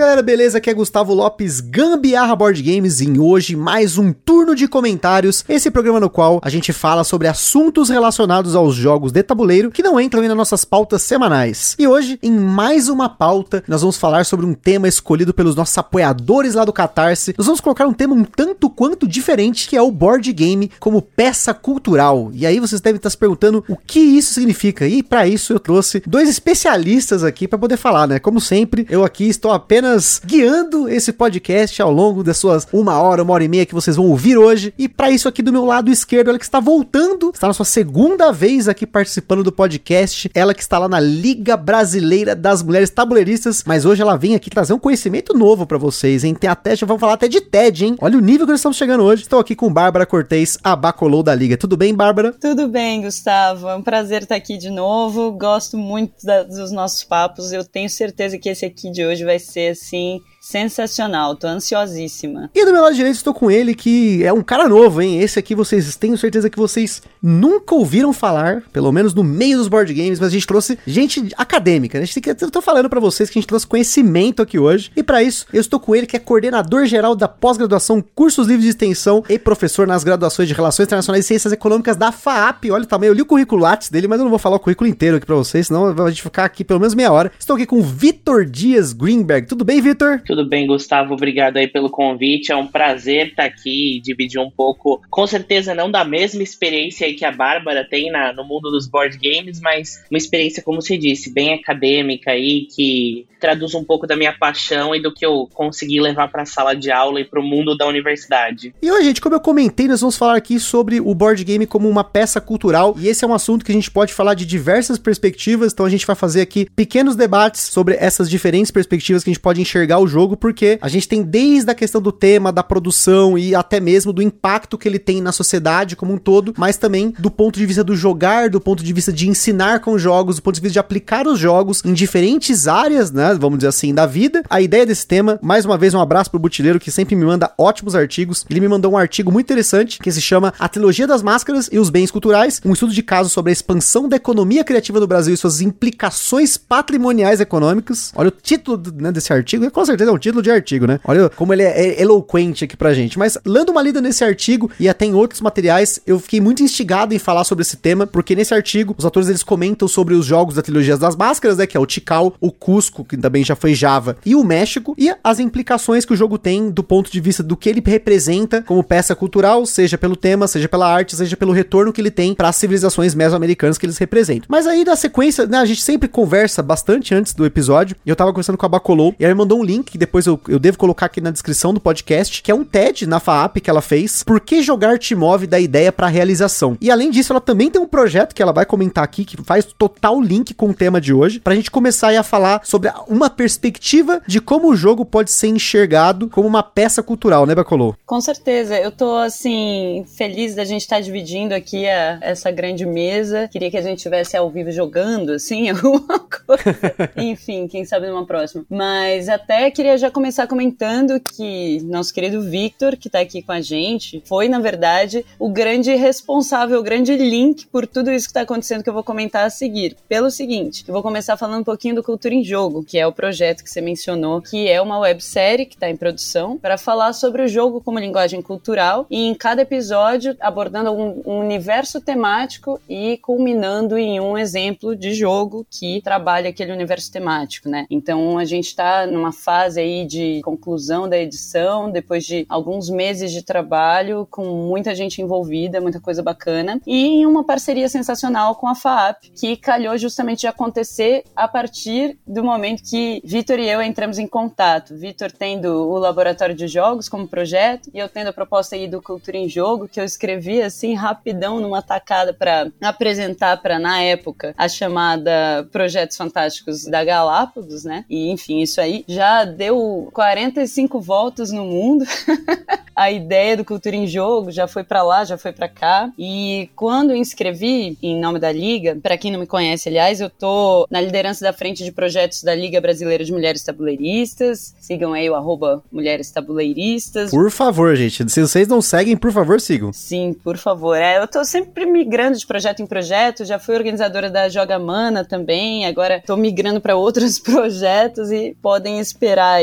Galera, beleza? Aqui é Gustavo Lopes, Gambiarra Board Games, e hoje mais um turno de comentários. Esse programa no qual a gente fala sobre assuntos relacionados aos jogos de tabuleiro que não entram aí nas nossas pautas semanais. E hoje, em mais uma pauta, nós vamos falar sobre um tema escolhido pelos nossos apoiadores lá do Catarse. Nós vamos colocar um tema um tanto quanto diferente, que é o board game como peça cultural. E aí vocês devem estar se perguntando o que isso significa. E para isso eu trouxe dois especialistas aqui para poder falar, né? Como sempre, eu aqui estou apenas guiando esse podcast ao longo das suas uma hora, uma hora e meia que vocês vão ouvir hoje. E para isso aqui do meu lado esquerdo, ela que está voltando, está na sua segunda vez aqui participando do podcast, ela que está lá na Liga Brasileira das Mulheres Tabuleiristas, mas hoje ela vem aqui trazer um conhecimento novo para vocês, hein? Tem até, já vamos falar até de TED, hein? Olha o nível que nós estamos chegando hoje. Estou aqui com Bárbara Cortez, a Bacolou da Liga. Tudo bem, Bárbara? Tudo bem, Gustavo. É um prazer estar aqui de novo. Gosto muito da, dos nossos papos. Eu tenho certeza que esse aqui de hoje vai ser assim sensacional, tô ansiosíssima. E do meu lado direito estou com ele, que é um cara novo, hein? Esse aqui vocês tenho certeza que vocês nunca ouviram falar, pelo menos no meio dos board games, mas a gente trouxe gente acadêmica, né? A gente tem que, eu tô falando para vocês que a gente trouxe conhecimento aqui hoje. E para isso, eu estou com ele, que é coordenador geral da pós-graduação, cursos livres de extensão e professor nas graduações de Relações Internacionais e Ciências Econômicas da FAAP. Olha o tamanho, eu li o currículo Lattes dele, mas eu não vou falar o currículo inteiro aqui para vocês, senão a gente ficar aqui pelo menos meia hora. Estou aqui com o Vitor Dias Greenberg. Tudo bem, Vitor? Tudo bem, Gustavo. Obrigado aí pelo convite. É um prazer estar aqui e dividir um pouco, com certeza não da mesma experiência aí que a Bárbara tem na, no mundo dos board games, mas uma experiência, como você disse, bem acadêmica aí, que traduz um pouco da minha paixão e do que eu consegui levar para a sala de aula e para o mundo da universidade. E hoje, gente, como eu comentei, nós vamos falar aqui sobre o board game como uma peça cultural, e esse é um assunto que a gente pode falar de diversas perspectivas, então a gente vai fazer aqui pequenos debates sobre essas diferentes perspectivas que a gente pode enxergar o jogo, porque a gente tem desde a questão do tema, da produção e até mesmo do impacto que ele tem na sociedade como um todo, mas também do ponto de vista do jogar, do ponto de vista de ensinar com jogos, do ponto de vista de aplicar os jogos em diferentes áreas, né, vamos dizer assim, da vida. A ideia desse tema, mais uma vez um abraço pro Butileiro que sempre me manda ótimos artigos. Ele me mandou um artigo muito interessante que se chama A Trilogia das Máscaras e os Bens Culturais, um estudo de caso sobre a expansão da economia criativa do Brasil e suas implicações patrimoniais econômicas. Olha o título né, desse artigo, com certeza é um título de artigo, né? Olha como ele é, é eloquente aqui pra gente. Mas lendo uma lida nesse artigo e até em outros materiais, eu fiquei muito instigado em falar sobre esse tema, porque nesse artigo os autores eles comentam sobre os jogos da trilogia das máscaras, né, que é o Tikal, o Cusco, que também já foi Java, e o México, e as implicações que o jogo tem do ponto de vista do que ele representa como peça cultural, seja pelo tema, seja pela arte, seja pelo retorno que ele tem para as civilizações mesoamericanas que eles representam. Mas aí na sequência, né, a gente sempre conversa bastante antes do episódio, e eu tava conversando com a Bacolou, e ela me mandou um link depois eu, eu devo colocar aqui na descrição do podcast, que é um TED na FAAP que ela fez, Por que jogar te move da ideia para realização. E além disso, ela também tem um projeto que ela vai comentar aqui, que faz total link com o tema de hoje, pra gente começar a falar sobre uma perspectiva de como o jogo pode ser enxergado como uma peça cultural, né, Bacolô? Com certeza, eu tô assim, feliz da gente estar tá dividindo aqui a, essa grande mesa. Queria que a gente estivesse ao vivo jogando, assim, alguma coisa. Enfim, quem sabe numa próxima. Mas até queria já começar comentando que nosso querido Victor, que tá aqui com a gente, foi, na verdade, o grande responsável, o grande link por tudo isso que tá acontecendo que eu vou comentar a seguir. Pelo seguinte, eu vou começar falando um pouquinho do Cultura em Jogo, que é o projeto que você mencionou, que é uma websérie que está em produção para falar sobre o jogo como linguagem cultural e em cada episódio abordando um, um universo temático e culminando em um exemplo de jogo que trabalha aquele universo temático, né? Então a gente está numa fase aí de conclusão da edição, depois de alguns meses de trabalho, com muita gente envolvida, muita coisa bacana, e em uma parceria sensacional com a FAAP, que calhou justamente de acontecer a partir do momento que Vitor e eu entramos em contato. Vitor tendo o laboratório de jogos como projeto, e eu tendo a proposta aí do Cultura em Jogo, que eu escrevi assim rapidão numa tacada para apresentar para na época a chamada Projetos Fantásticos da Galápagos, né? E enfim, isso aí já deu deu 45 voltas no mundo. a ideia do Cultura em Jogo já foi para lá, já foi para cá. E quando inscrevi em nome da Liga, para quem não me conhece, aliás, eu tô na liderança da frente de projetos da Liga Brasileira de Mulheres Tabuleiristas. Sigam aí o arroba Mulheres Tabuleiristas. Por favor, gente. Se vocês não seguem, por favor, sigam. Sim, por favor. É, eu tô sempre migrando de projeto em projeto. Já fui organizadora da Joga Mana também. Agora tô migrando para outros projetos e podem esperar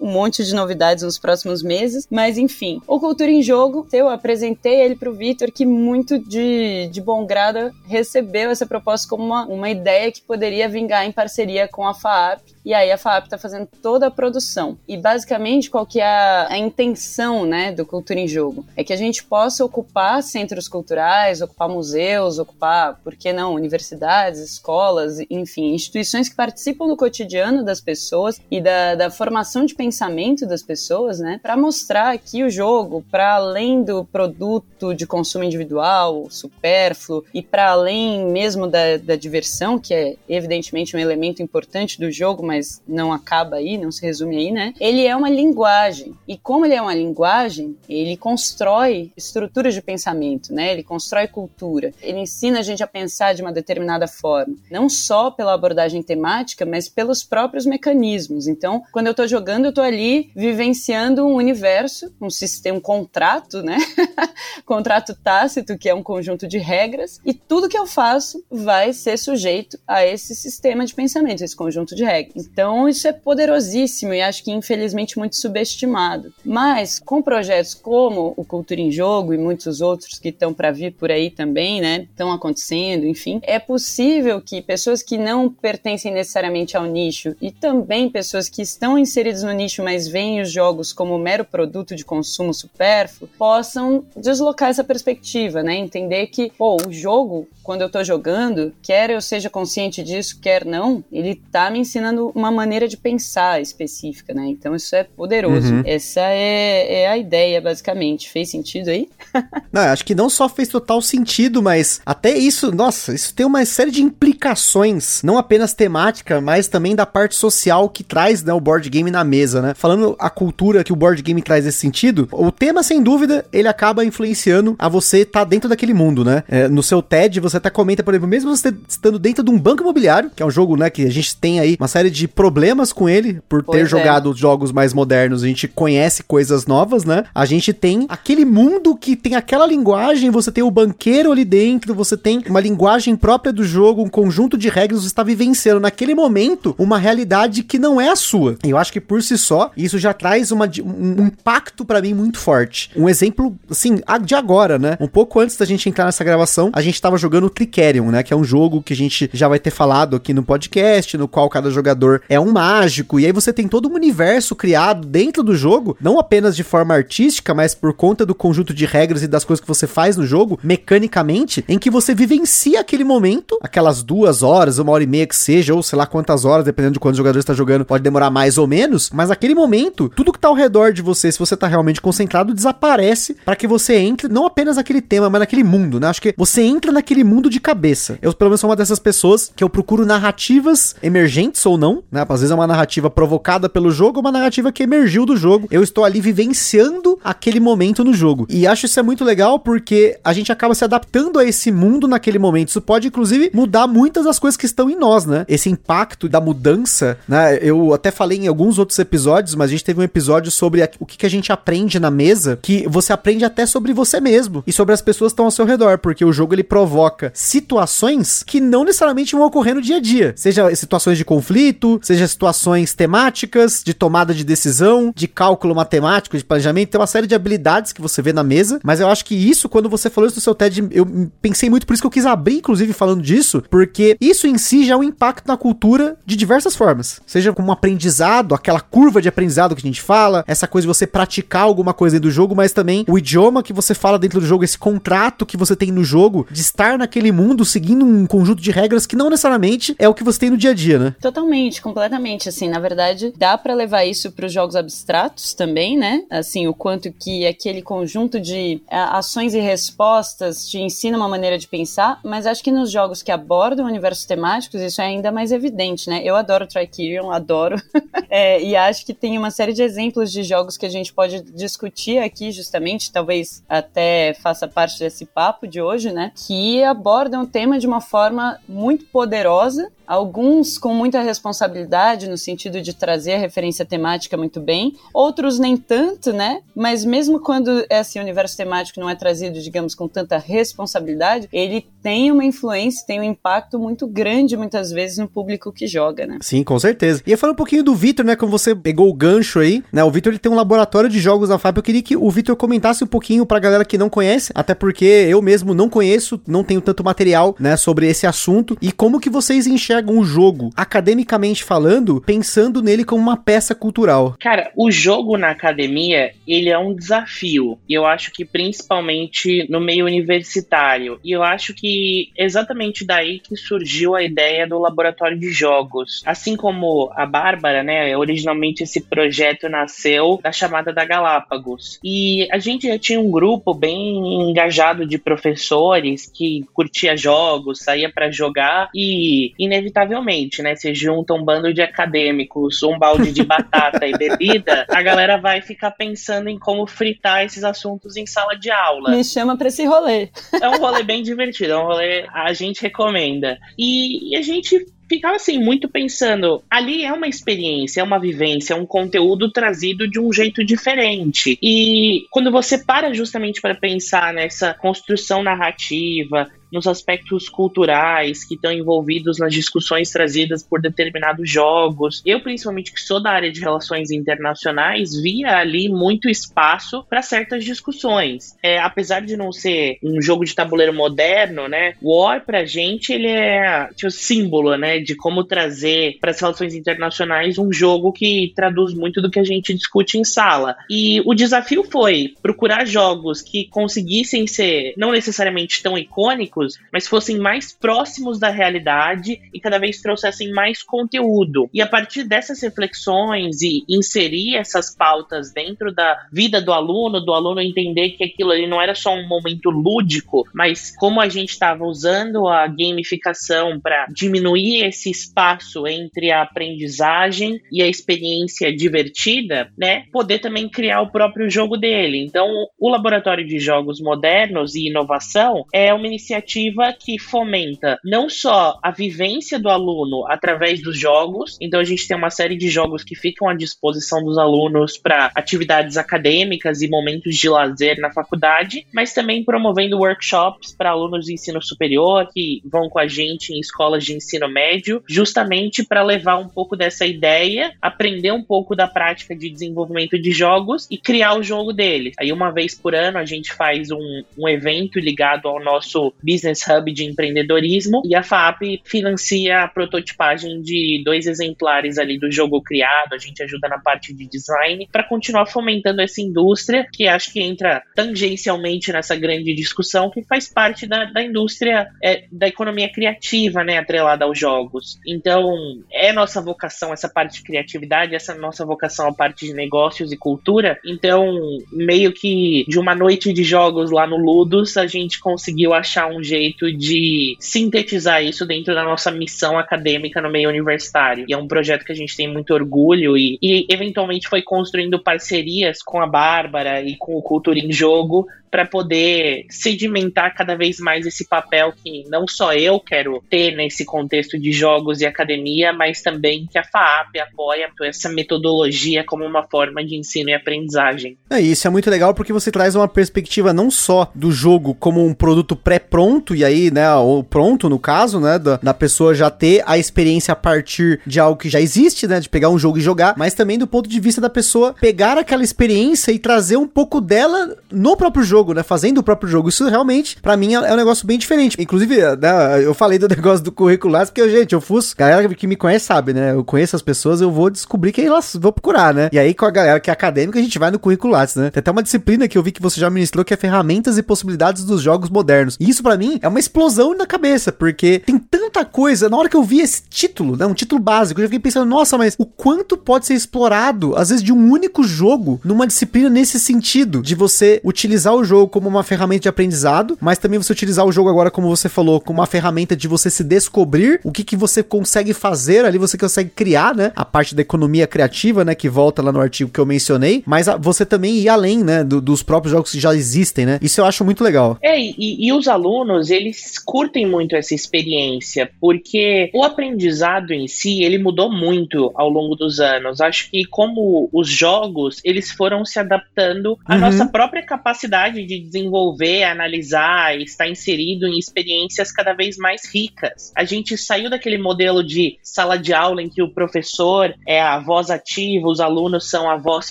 um monte de novidades nos próximos meses. Mas enfim, o Cultura em Jogo, eu apresentei ele pro Vitor, que muito de, de bom grado recebeu essa proposta como uma, uma ideia que poderia vingar em parceria com a FAAP e aí a FAP está fazendo toda a produção. E basicamente qual que é a, a, intenção, né, do Cultura em Jogo? É que a gente possa ocupar centros culturais, ocupar museus, ocupar, por que não, universidades, escolas, enfim, instituições que participam do cotidiano das pessoas e da, da formação de pensamento das pessoas, né, para mostrar que o jogo, para além do produto de consumo individual, supérfluo, e para além mesmo da, da diversão, que é evidentemente um elemento importante do jogo, mas mas não acaba aí, não se resume aí, né? Ele é uma linguagem. E como ele é uma linguagem, ele constrói estruturas de pensamento, né? Ele constrói cultura. Ele ensina a gente a pensar de uma determinada forma, não só pela abordagem temática, mas pelos próprios mecanismos. Então, quando eu tô jogando, eu tô ali vivenciando um universo, um sistema, um contrato, né? contrato tácito, que é um conjunto de regras, e tudo que eu faço vai ser sujeito a esse sistema de pensamento, esse conjunto de regras. Então, isso é poderosíssimo e acho que infelizmente muito subestimado. Mas com projetos como o Cultura em Jogo e muitos outros que estão para vir por aí também, né, estão acontecendo, enfim, é possível que pessoas que não pertencem necessariamente ao nicho e também pessoas que estão inseridas no nicho, mas veem os jogos como mero produto de consumo supérfluo, possam deslocar essa perspectiva, né, entender que, pô, o jogo, quando eu estou jogando, quer eu seja consciente disso, quer não, ele está me ensinando uma maneira de pensar específica, né? Então isso é poderoso. Uhum. Essa é, é, a ideia, basicamente. Fez sentido aí? não, acho que não só fez total sentido, mas até isso, nossa, isso tem uma série de implicações, não apenas temática, mas também da parte social que traz né, o board game na mesa, né? Falando a cultura que o board game traz nesse sentido, o tema, sem dúvida, ele acaba influenciando a você estar tá dentro daquele mundo, né? É, no seu TED, você até comenta, por exemplo, mesmo você estando dentro de um banco imobiliário, que é um jogo, né, que a gente tem aí uma série de de problemas com ele, por pois ter é. jogado jogos mais modernos, a gente conhece coisas novas, né? A gente tem aquele mundo que tem aquela linguagem, você tem o banqueiro ali dentro, você tem uma linguagem própria do jogo, um conjunto de regras, você está vivenciando naquele momento uma realidade que não é a sua. Eu acho que por si só, isso já traz uma, um impacto para mim muito forte. Um exemplo, assim, de agora, né? Um pouco antes da gente entrar nessa gravação, a gente tava jogando Tricerion, né? Que é um jogo que a gente já vai ter falado aqui no podcast, no qual cada jogador jogador é um mágico, e aí você tem todo um universo criado dentro do jogo, não apenas de forma artística, mas por conta do conjunto de regras e das coisas que você faz no jogo, mecanicamente, em que você vivencia aquele momento, aquelas duas horas, uma hora e meia que seja, ou sei lá quantas horas, dependendo de quantos jogadores está jogando, pode demorar mais ou menos, mas aquele momento, tudo que tá ao redor de você, se você tá realmente concentrado, desaparece para que você entre, não apenas naquele tema, mas naquele mundo, né? Acho que você entra naquele mundo de cabeça. Eu, pelo menos, sou uma dessas pessoas que eu procuro narrativas emergentes ou não, né? Às vezes é uma narrativa provocada pelo jogo, uma narrativa que emergiu do jogo. Eu estou ali vivenciando aquele momento no jogo. E acho isso é muito legal porque a gente acaba se adaptando a esse mundo naquele momento. Isso pode, inclusive, mudar muitas das coisas que estão em nós, né? Esse impacto da mudança, né? Eu até falei em alguns outros episódios, mas a gente teve um episódio sobre o que, que a gente aprende na mesa, que você aprende até sobre você mesmo e sobre as pessoas que estão ao seu redor, porque o jogo ele provoca situações que não necessariamente vão ocorrer no dia a dia, seja situações de conflito, seja situações temáticas, de tomada de decisão, de cálculo matemático, de planejamento, tem uma série de habilidades que você vê na mesa, mas eu acho que isso, quando você falou isso no seu TED, eu pensei muito, por isso que eu quis abrir, inclusive, falando disso, porque isso em si já é um impacto na cultura de diversas formas. Seja como um aprendizado, aquela curva de aprendizado que a gente fala, essa coisa de você praticar alguma coisa dentro do jogo, mas também o idioma que você fala dentro do jogo, esse contrato que você tem no jogo, de estar naquele mundo seguindo um conjunto de regras que não necessariamente é o que você tem no dia a dia, né? Totalmente Completamente, completamente. Assim, na verdade, dá para levar isso para os jogos abstratos também, né? Assim, o quanto que aquele conjunto de ações e respostas te ensina uma maneira de pensar, mas acho que nos jogos que abordam universos temáticos isso é ainda mais evidente, né? Eu adoro Tricerion, adoro. é, e acho que tem uma série de exemplos de jogos que a gente pode discutir aqui, justamente, talvez até faça parte desse papo de hoje, né? Que abordam o tema de uma forma muito poderosa alguns com muita responsabilidade no sentido de trazer a referência temática muito bem, outros nem tanto, né? Mas mesmo quando esse universo temático não é trazido, digamos, com tanta responsabilidade, ele tem uma influência, tem um impacto muito grande muitas vezes no público que joga, né? Sim, com certeza. E falar um pouquinho do Vitor, né? Como você pegou o gancho aí, né? O Vitor ele tem um laboratório de jogos na FAP. Eu queria que o Vitor comentasse um pouquinho pra galera que não conhece, até porque eu mesmo não conheço, não tenho tanto material, né, sobre esse assunto e como que vocês enxergam enxergam o jogo, academicamente falando, pensando nele como uma peça cultural? Cara, o jogo na academia, ele é um desafio. E eu acho que principalmente no meio universitário. E eu acho que exatamente daí que surgiu a ideia do laboratório de jogos. Assim como a Bárbara, né, originalmente esse projeto nasceu da chamada da Galápagos. E a gente já tinha um grupo bem engajado de professores que curtia jogos, saía para jogar e inevitavelmente, né? Se junta um bando de acadêmicos, um balde de batata e bebida, a galera vai ficar pensando em como fritar esses assuntos em sala de aula. Me chama pra esse rolê. É um rolê bem divertido, é um rolê a gente recomenda. E, e a gente ficava assim, muito pensando, ali é uma experiência, é uma vivência, é um conteúdo trazido de um jeito diferente. E quando você para justamente para pensar nessa construção narrativa, nos aspectos culturais que estão envolvidos nas discussões trazidas por determinados jogos. Eu, principalmente, que sou da área de relações internacionais, via ali muito espaço para certas discussões. É, apesar de não ser um jogo de tabuleiro moderno, né? War, pra gente, ele é tipo, símbolo, né? De como trazer para as relações internacionais um jogo que traduz muito do que a gente discute em sala. E o desafio foi procurar jogos que conseguissem ser não necessariamente tão icônicos mas fossem mais próximos da realidade e cada vez trouxessem mais conteúdo. E a partir dessas reflexões e inserir essas pautas dentro da vida do aluno, do aluno entender que aquilo ali não era só um momento lúdico, mas como a gente estava usando a gamificação para diminuir esse espaço entre a aprendizagem e a experiência divertida, né? Poder também criar o próprio jogo dele. Então, o laboratório de jogos modernos e inovação é uma iniciativa iniciativa que fomenta não só a vivência do aluno através dos jogos, então a gente tem uma série de jogos que ficam à disposição dos alunos para atividades acadêmicas e momentos de lazer na faculdade, mas também promovendo workshops para alunos de ensino superior que vão com a gente em escolas de ensino médio, justamente para levar um pouco dessa ideia, aprender um pouco da prática de desenvolvimento de jogos e criar o jogo deles. Aí uma vez por ano a gente faz um, um evento ligado ao nosso Business Hub de empreendedorismo e a FAP financia a prototipagem de dois exemplares ali do jogo criado, a gente ajuda na parte de design para continuar fomentando essa indústria que acho que entra tangencialmente nessa grande discussão que faz parte da, da indústria é, da economia criativa, né, atrelada aos jogos. Então, é nossa vocação essa parte de criatividade, essa nossa vocação a parte de negócios e cultura. Então, meio que de uma noite de jogos lá no Ludus, a gente conseguiu achar um jeito de sintetizar isso dentro da nossa missão acadêmica no meio universitário. E é um projeto que a gente tem muito orgulho e, e eventualmente foi construindo parcerias com a Bárbara e com o Cultura em Jogo para poder sedimentar cada vez mais esse papel que não só eu quero ter nesse contexto de jogos e academia, mas também que a FAAP apoia essa metodologia como uma forma de ensino e aprendizagem. É, isso é muito legal porque você traz uma perspectiva não só do jogo como um produto pré-pronto, e aí, né, ou pronto no caso, né, da, da pessoa já ter a experiência a partir de algo que já existe, né, de pegar um jogo e jogar, mas também do ponto de vista da pessoa pegar aquela experiência e trazer um pouco dela no próprio jogo jogo, né? Fazendo o próprio jogo. Isso realmente, para mim, é um negócio bem diferente. Inclusive, né, eu falei do negócio do curricular, porque, gente, eu fui. Galera que me conhece sabe, né? Eu conheço as pessoas, eu vou descobrir quem elas vou procurar, né? E aí, com a galera que é acadêmica, a gente vai no curricular, né? Tem até uma disciplina que eu vi que você já ministrou que é ferramentas e possibilidades dos jogos modernos. E isso, para mim, é uma explosão na cabeça, porque tem tanta coisa. Na hora que eu vi esse título, né? Um título básico, eu já fiquei pensando, nossa, mas o quanto pode ser explorado, às vezes, de um único jogo numa disciplina nesse sentido, de você utilizar o jogo como uma ferramenta de aprendizado, mas também você utilizar o jogo agora, como você falou, como uma ferramenta de você se descobrir o que, que você consegue fazer ali, você consegue criar, né? A parte da economia criativa, né? Que volta lá no artigo que eu mencionei, mas a, você também ir além, né? Do, dos próprios jogos que já existem, né? Isso eu acho muito legal. É, e, e os alunos, eles curtem muito essa experiência, porque o aprendizado em si, ele mudou muito ao longo dos anos. Acho que como os jogos, eles foram se adaptando à uhum. nossa própria capacidade de desenvolver, analisar, estar inserido em experiências cada vez mais ricas. A gente saiu daquele modelo de sala de aula em que o professor é a voz ativa, os alunos são a voz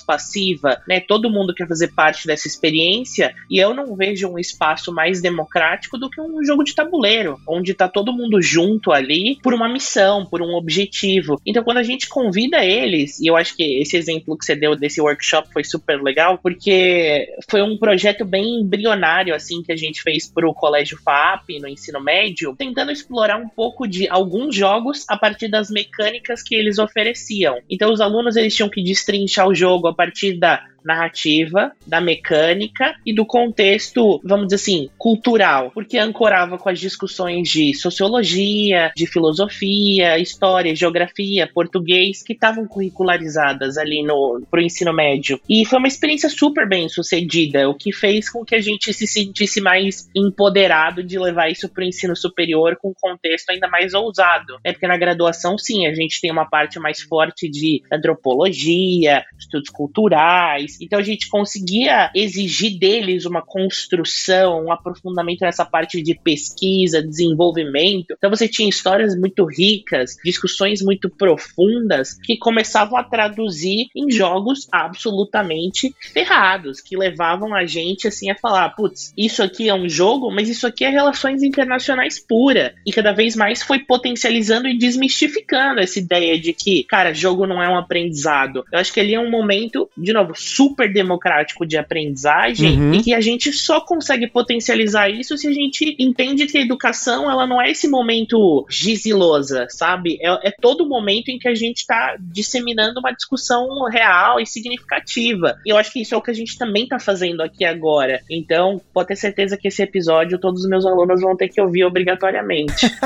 passiva, né? Todo mundo quer fazer parte dessa experiência e eu não vejo um espaço mais democrático do que um jogo de tabuleiro, onde tá todo mundo junto ali por uma missão, por um objetivo. Então, quando a gente convida eles, e eu acho que esse exemplo que você deu desse workshop foi super legal, porque foi um projeto bem embrionário, assim, que a gente fez pro Colégio FAP, no ensino médio, tentando explorar um pouco de alguns jogos a partir das mecânicas que eles ofereciam. Então, os alunos eles tinham que destrinchar o jogo a partir da narrativa, da mecânica e do contexto, vamos dizer assim, cultural, porque ancorava com as discussões de sociologia, de filosofia, história, geografia, português, que estavam curricularizadas ali no pro ensino médio. E foi uma experiência super bem sucedida, o que fez com que a gente se sentisse mais empoderado de levar isso pro ensino superior com um contexto ainda mais ousado. É porque na graduação, sim, a gente tem uma parte mais forte de antropologia, estudos culturais, então a gente conseguia exigir deles uma construção, um aprofundamento nessa parte de pesquisa, desenvolvimento. Então você tinha histórias muito ricas, discussões muito profundas que começavam a traduzir em jogos absolutamente ferrados, que levavam a gente assim a falar, putz, isso aqui é um jogo, mas isso aqui é relações internacionais pura. E cada vez mais foi potencializando e desmistificando essa ideia de que, cara, jogo não é um aprendizado. Eu acho que ali é um momento, de novo, super super democrático de aprendizagem uhum. e que a gente só consegue potencializar isso se a gente entende que a educação ela não é esse momento gisilosa, sabe? É, é todo momento em que a gente está disseminando uma discussão real e significativa. E eu acho que isso é o que a gente também está fazendo aqui agora. Então, pode ter certeza que esse episódio todos os meus alunos vão ter que ouvir obrigatoriamente.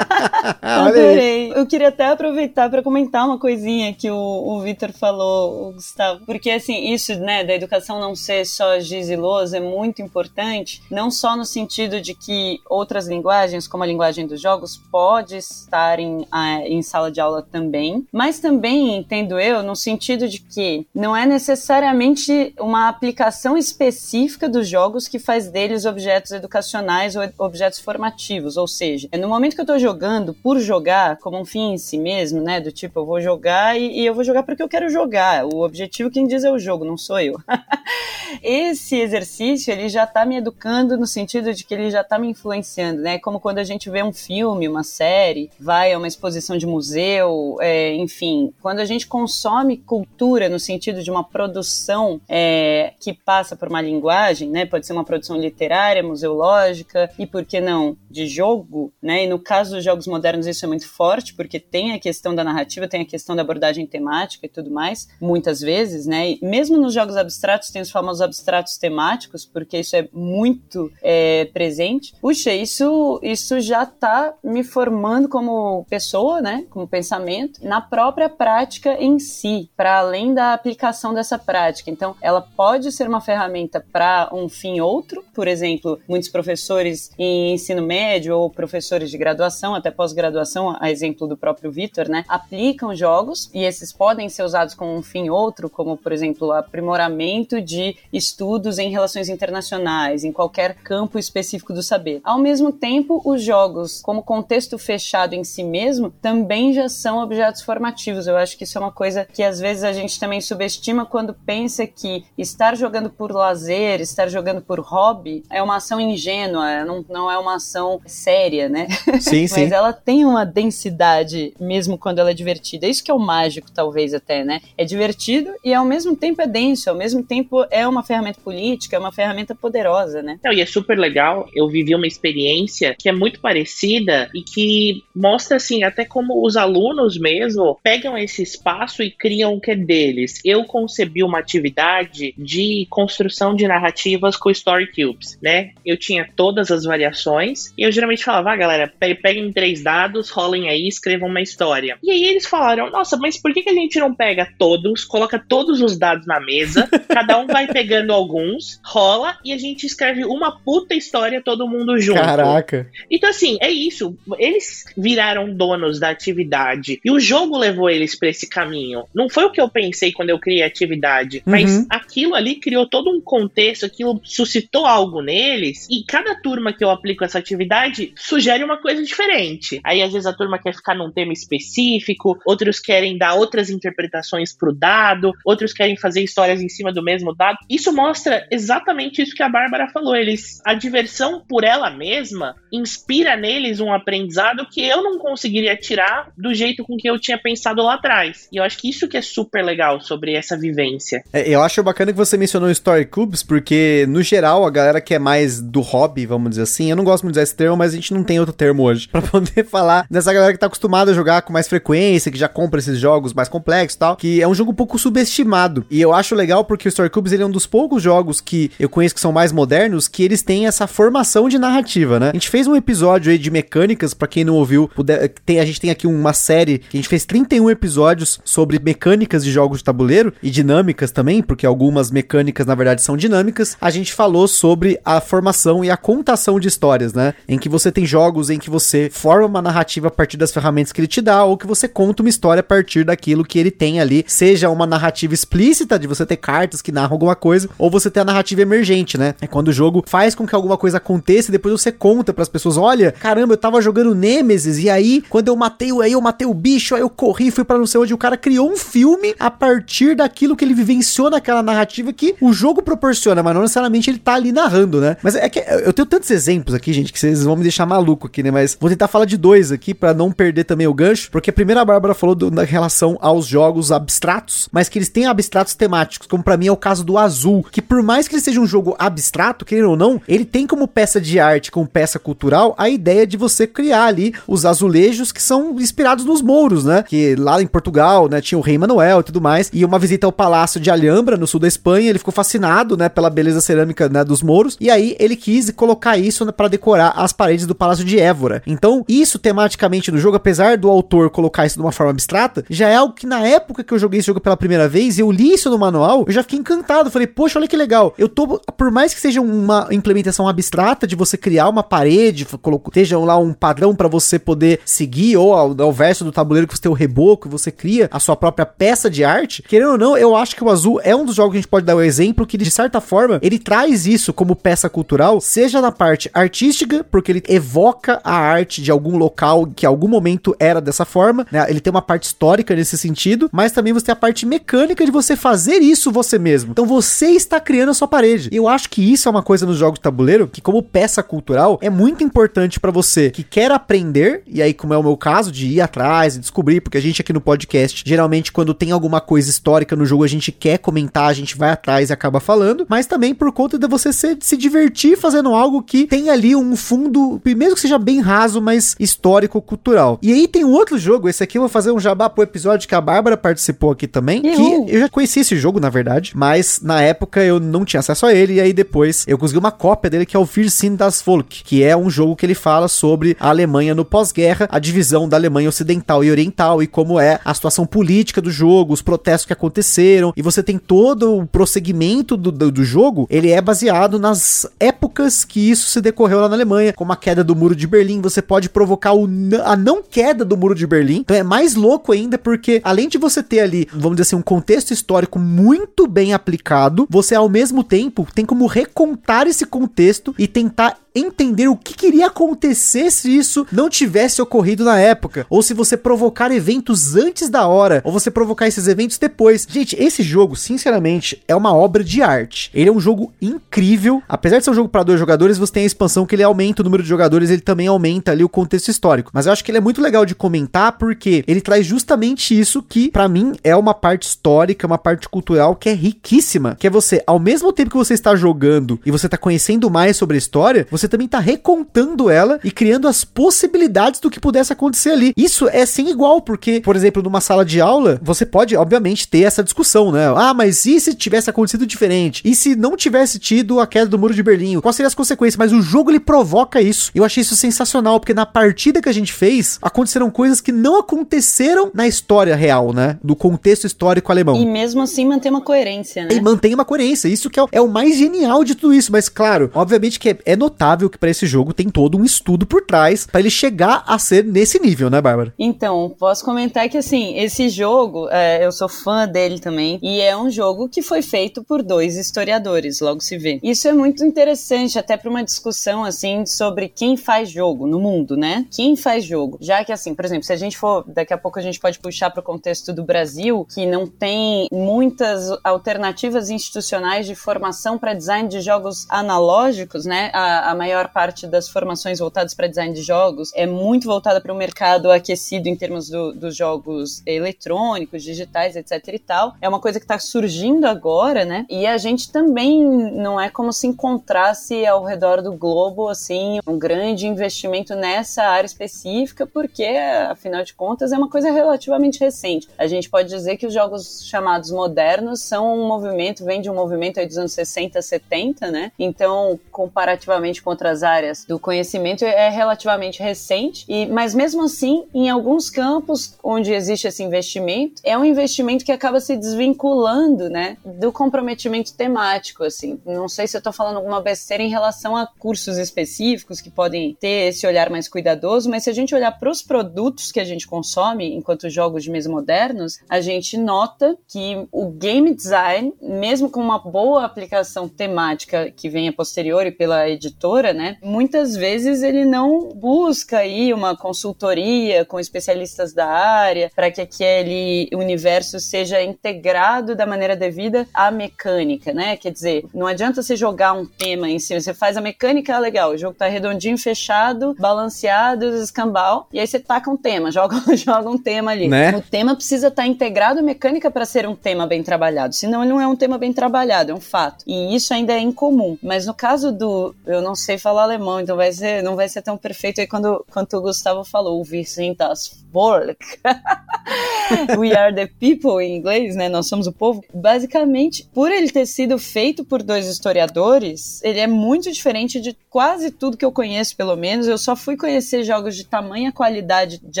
Adorei. Eu queria até aproveitar para comentar uma coisinha que o, o Vitor falou, o Gustavo, porque assim, isso, né, da educação não ser só giz e lousa é muito importante, não só no sentido de que outras linguagens, como a linguagem dos jogos, pode estar em, em sala de aula também, mas também, entendo eu, no sentido de que não é necessariamente uma aplicação específica dos jogos que faz deles objetos educacionais ou objetos formativos, ou seja, no momento que eu estou jogando por jogar, como um fim em si mesmo, né, do tipo, eu vou jogar e, e eu vou jogar porque eu quero jogar, o objetivo quem diz é o jogo, não sou eu. Esse exercício, ele já está me educando no sentido de que ele já está me influenciando, né? Como quando a gente vê um filme, uma série, vai a uma exposição de museu, é, enfim, quando a gente consome cultura no sentido de uma produção é, que passa por uma linguagem, né? Pode ser uma produção literária, museológica e, por que não, de jogo, né? E no caso dos jogos modernos isso é muito forte, porque tem a questão da narrativa, tem a questão da abordagem temática e tudo mais, muitas vezes, né? E mesmo nos jogos abstratos, tem os famosos abstratos temáticos, porque isso é muito é, presente. Puxa, isso, isso já está me formando como pessoa, né? Como pensamento, na própria prática em si, para além da aplicação dessa prática. Então, ela pode ser uma ferramenta para um fim outro, por exemplo, muitos professores em ensino médio ou professores de graduação, até pós-graduação, a exemplo do próprio Vitor, né? Aplicam jogos e esses podem ser usados com um fim outro, como, por exemplo, exemplo, aprimoramento de estudos em relações internacionais, em qualquer campo específico do saber. Ao mesmo tempo, os jogos, como contexto fechado em si mesmo, também já são objetos formativos. Eu acho que isso é uma coisa que às vezes a gente também subestima quando pensa que estar jogando por lazer, estar jogando por hobby, é uma ação ingênua, não, não é uma ação séria, né? Sim, sim. Mas ela tem uma densidade mesmo quando ela é divertida. Isso que é o mágico, talvez até, né? É divertido e ao mesmo tempo é denso, ao mesmo tempo é uma ferramenta política, é uma ferramenta poderosa, né? Não, e é super legal. Eu vivi uma experiência que é muito parecida e que mostra assim até como os alunos mesmo pegam esse espaço e criam o que é deles. Eu concebi uma atividade de construção de narrativas com story cubes, né? Eu tinha todas as variações e eu geralmente falava, ah, galera, peguem três dados, rolem aí, escrevam uma história. E aí eles falaram, nossa, mas por que a gente não pega todos, coloca todos os dados na mesa, cada um vai pegando alguns, rola e a gente escreve uma puta história todo mundo junto. Caraca. Então, assim, é isso. Eles viraram donos da atividade e o jogo levou eles para esse caminho. Não foi o que eu pensei quando eu criei a atividade, Uhum. mas aquilo ali criou todo um contexto, aquilo suscitou algo neles e cada turma que eu aplico essa atividade sugere uma coisa diferente. Aí, às vezes, a turma quer ficar num tema específico, outros querem dar outras interpretações pro dado, outros querem fazer histórias em cima do mesmo dado. Isso mostra exatamente isso que a Bárbara falou. Eles, a diversão por ela mesma inspira neles um aprendizado que eu não conseguiria tirar do jeito com que eu tinha pensado lá atrás. E eu acho que isso que é super legal sobre essa vivência. É, eu acho bacana que você mencionou Story Cubes, porque, no geral, a galera que é mais do hobby, vamos dizer assim, eu não gosto muito de usar esse termo, mas a gente não tem outro termo hoje, pra poder falar dessa galera que tá acostumada a jogar com mais frequência, que já compra esses jogos mais complexos e tal, que é um jogo um pouco subestimado. E eu acho legal porque o Story Cubes, ele é um dos poucos jogos que eu conheço que são mais modernos, que eles têm essa formação de narrativa, né? A gente fez um episódio aí de mecânicas, pra quem não ouviu, puder, tem, a gente tem aqui uma série que a gente fez 31 episódios sobre mecânicas de jogos de tabuleiro e dinâmicas também, porque algumas mecânicas na verdade são dinâmicas. A gente falou sobre a formação e a contação de histórias, né? Em que você tem jogos em que você forma uma narrativa a partir das ferramentas que ele te dá, ou que você conta uma história a partir daquilo que ele tem ali, seja uma narrativa explícita de você ter cartas que narram alguma coisa, ou você ter a narrativa emergente, né? É quando o jogo faz com que alguma coisa aconteça e depois você conta para as pessoas, olha, caramba, eu tava jogando Nemesis e aí quando eu matei, o- aí eu matei o bicho, aí eu corri, fui para não sei onde, o cara criou um filme a partir daquilo que ele vivenciou naquela narrativa que o jogo proporciona, mas não necessariamente ele tá ali narrando, né? Mas é que eu tenho tantos exemplos aqui, gente, que vocês vão me deixar maluco aqui, né? Mas vou tentar falar de dois aqui para não perder também o gancho, porque a primeira Bárbara falou do, na relação aos jogos abstratos, mas que eles têm abstratos temáticos, como pra mim é o caso do Azul, que por mais que ele seja um jogo abstrato, querendo ou não, ele tem como peça de arte, como peça cultural, a ideia de você criar ali os azulejos que são inspirados nos mouros, né? Que lá em Portugal, né, tinha o rei Manuel e tudo mais, e uma visita ao palácio de Alhambra, no sul da Espanha, ele ficou fascinado, né, pela beleza cerâmica, né, dos mouros, e aí ele quis colocar isso para decorar as paredes do palácio de Évora. Então, isso tematicamente no jogo, apesar do autor colocar isso de uma forma abstrata, já é algo que na época que eu joguei esse jogo pela primeira vez, eu li isso no manual, eu já fiquei encantado, falei, poxa, olha que legal. Eu tô, por mais que seja uma implementação abstrata de você criar uma parede, esteja lá um padrão para você poder seguir, ou ao, ao verso do tabuleiro que você tem o reboco, você cria a sua própria peça de arte, querendo ou não, eu acho que o Azul é um dos jogos que a gente pode dar o exemplo que, de certa forma, ele traz isso como peça cultural, seja na parte artística, porque ele evoca a arte de algum local que em algum momento era dessa forma, né? Ele tem uma parte histórica nesse sentido, mas também você tem a parte mecânica de você fazer isso você mesmo. Então você está criando a sua parede. Eu acho que isso é uma coisa nos jogos de tabuleiro que, como peça cultural, é muito importante para você que quer aprender, e aí, como é o meu caso, de ir atrás e descobrir, porque a gente aqui no podcast, geralmente, quando tem alguma coisa histórica no jogo, a gente quer comentar, a gente vai atrás e acaba falando, mas também por conta de você se, se divertir fazendo algo que tem ali um fundo, mesmo que seja bem raso, mas histórico-cultural. E aí tem um outro jogo, esse aqui eu vou fazer um jabá pro episódio que a Bárbara participou aqui também, Uhul. que eu já conheci esse jogo, na verdade, mas na época eu não tinha acesso a ele, e aí depois eu consegui uma cópia dele, que é o Virzin das Volk, que é um jogo que ele fala sobre a Alemanha no pós-guerra, a divisão da Alemanha ocidental e oriental, e como é a situação política do jogo, os protestos que aconteceram, e você tem todo o prosseguimento do, do, do jogo, ele é baseado nas épocas que isso se decorreu lá na Alemanha, como a queda do muro de Berlim, você pode provocar o a não queda do muro de Berlim, então é mais louco ainda, porque além de você ter ali, vamos dizer assim, um contexto histórico muito bem aplicado, você ao mesmo tempo tem como recontar esse contexto e tentar entender o que queria acontecer se isso não tivesse ocorrido na época, ou se você provocar eventos antes da hora, ou você provocar esses eventos depois. Gente, esse jogo, sinceramente, é uma obra de arte. Ele é um jogo incrível. Apesar de ser um jogo para dois jogadores, você tem a expansão que ele aumenta o número de jogadores, ele também aumenta ali o contexto histórico. Mas eu acho que ele é muito legal de comentar porque ele traz justamente isso que para mim é uma parte histórica, uma parte cultural que é riquíssima, que é você, ao mesmo tempo que você está jogando e você está conhecendo mais sobre a história, você você também tá recontando ela e criando as possibilidades do que pudesse acontecer ali. Isso é sem igual, porque, por exemplo, numa sala de aula, você pode, obviamente, ter essa discussão, né? Ah, mas e se tivesse acontecido diferente? E se não tivesse tido a queda do muro de Berlim? Quais seriam as consequências? Mas o jogo ele provoca isso. Eu achei isso sensacional, porque na partida que a gente fez, aconteceram coisas que não aconteceram na história real, né? Do contexto histórico alemão. E mesmo assim manter uma coerência, né? E mantém uma coerência. Isso que é o, é o mais genial de tudo isso. Mas, claro, obviamente que é, é notável inegável que para esse jogo tem todo um estudo por trás para ele chegar a ser nesse nível, né, Bárbara? Então, posso comentar que assim, esse jogo, é, eu sou fã dele também, e é um jogo que foi feito por dois historiadores, logo se vê. Isso é muito interessante, até para uma discussão assim sobre quem faz jogo no mundo, né? Quem faz jogo? Já que assim, por exemplo, se a gente for, daqui a pouco a gente pode puxar para o contexto do Brasil, que não tem muitas alternativas institucionais de formação para design de jogos analógicos, né? A, a maior parte das formações voltadas para design de jogos é muito voltada para o mercado aquecido em termos do, dos jogos eletrônicos, digitais, etc e tal. É uma coisa que está surgindo agora, né? E a gente também não é como se encontrasse ao redor do globo, assim, um grande investimento nessa área específica, porque, afinal de contas, é uma coisa relativamente recente. A gente pode dizer que os jogos chamados modernos são um movimento, vem de um movimento aí dos anos 60, 70, né? Então, comparativamente com outras áreas do conhecimento é relativamente recente, e, mas mesmo assim, em alguns campos onde existe esse investimento, é um investimento que acaba se desvinculando, né, do comprometimento temático, assim. Não sei se eu estou falando alguma besteira em relação a cursos específicos que podem ter esse olhar mais cuidadoso, mas se a gente olhar para os produtos que a gente consome enquanto jogos de mesa modernos, a gente nota que o game design, mesmo com uma boa aplicação temática que venha posterior e pela editora, né? Muitas vezes ele não busca aí uma consultoria com especialistas da área para que aquele universo seja integrado da maneira devida à mecânica, né? Quer dizer, não adianta você jogar um tema em cima, você faz a mecânica, legal, o jogo tá redondinho, fechado, balanceado, escambau, e aí você taca um tema, joga, joga um tema ali. Né? O tema precisa estar tá integrado à mecânica para ser um tema bem trabalhado, senão ele não é um tema bem trabalhado, é um fato. E isso ainda é incomum. Mas no caso do, eu não sei falar alemão, então vai ser, não vai ser tão perfeito aí quando, quando o Gustavo falou, o Vicentas Volk. We are the people em inglês, né? Nós somos o povo. Basicamente, por ele ter sido feito por dois historiadores, ele é muito diferente de quase tudo que eu conheço, pelo menos. Eu só fui conhecer jogos de tamanha qualidade de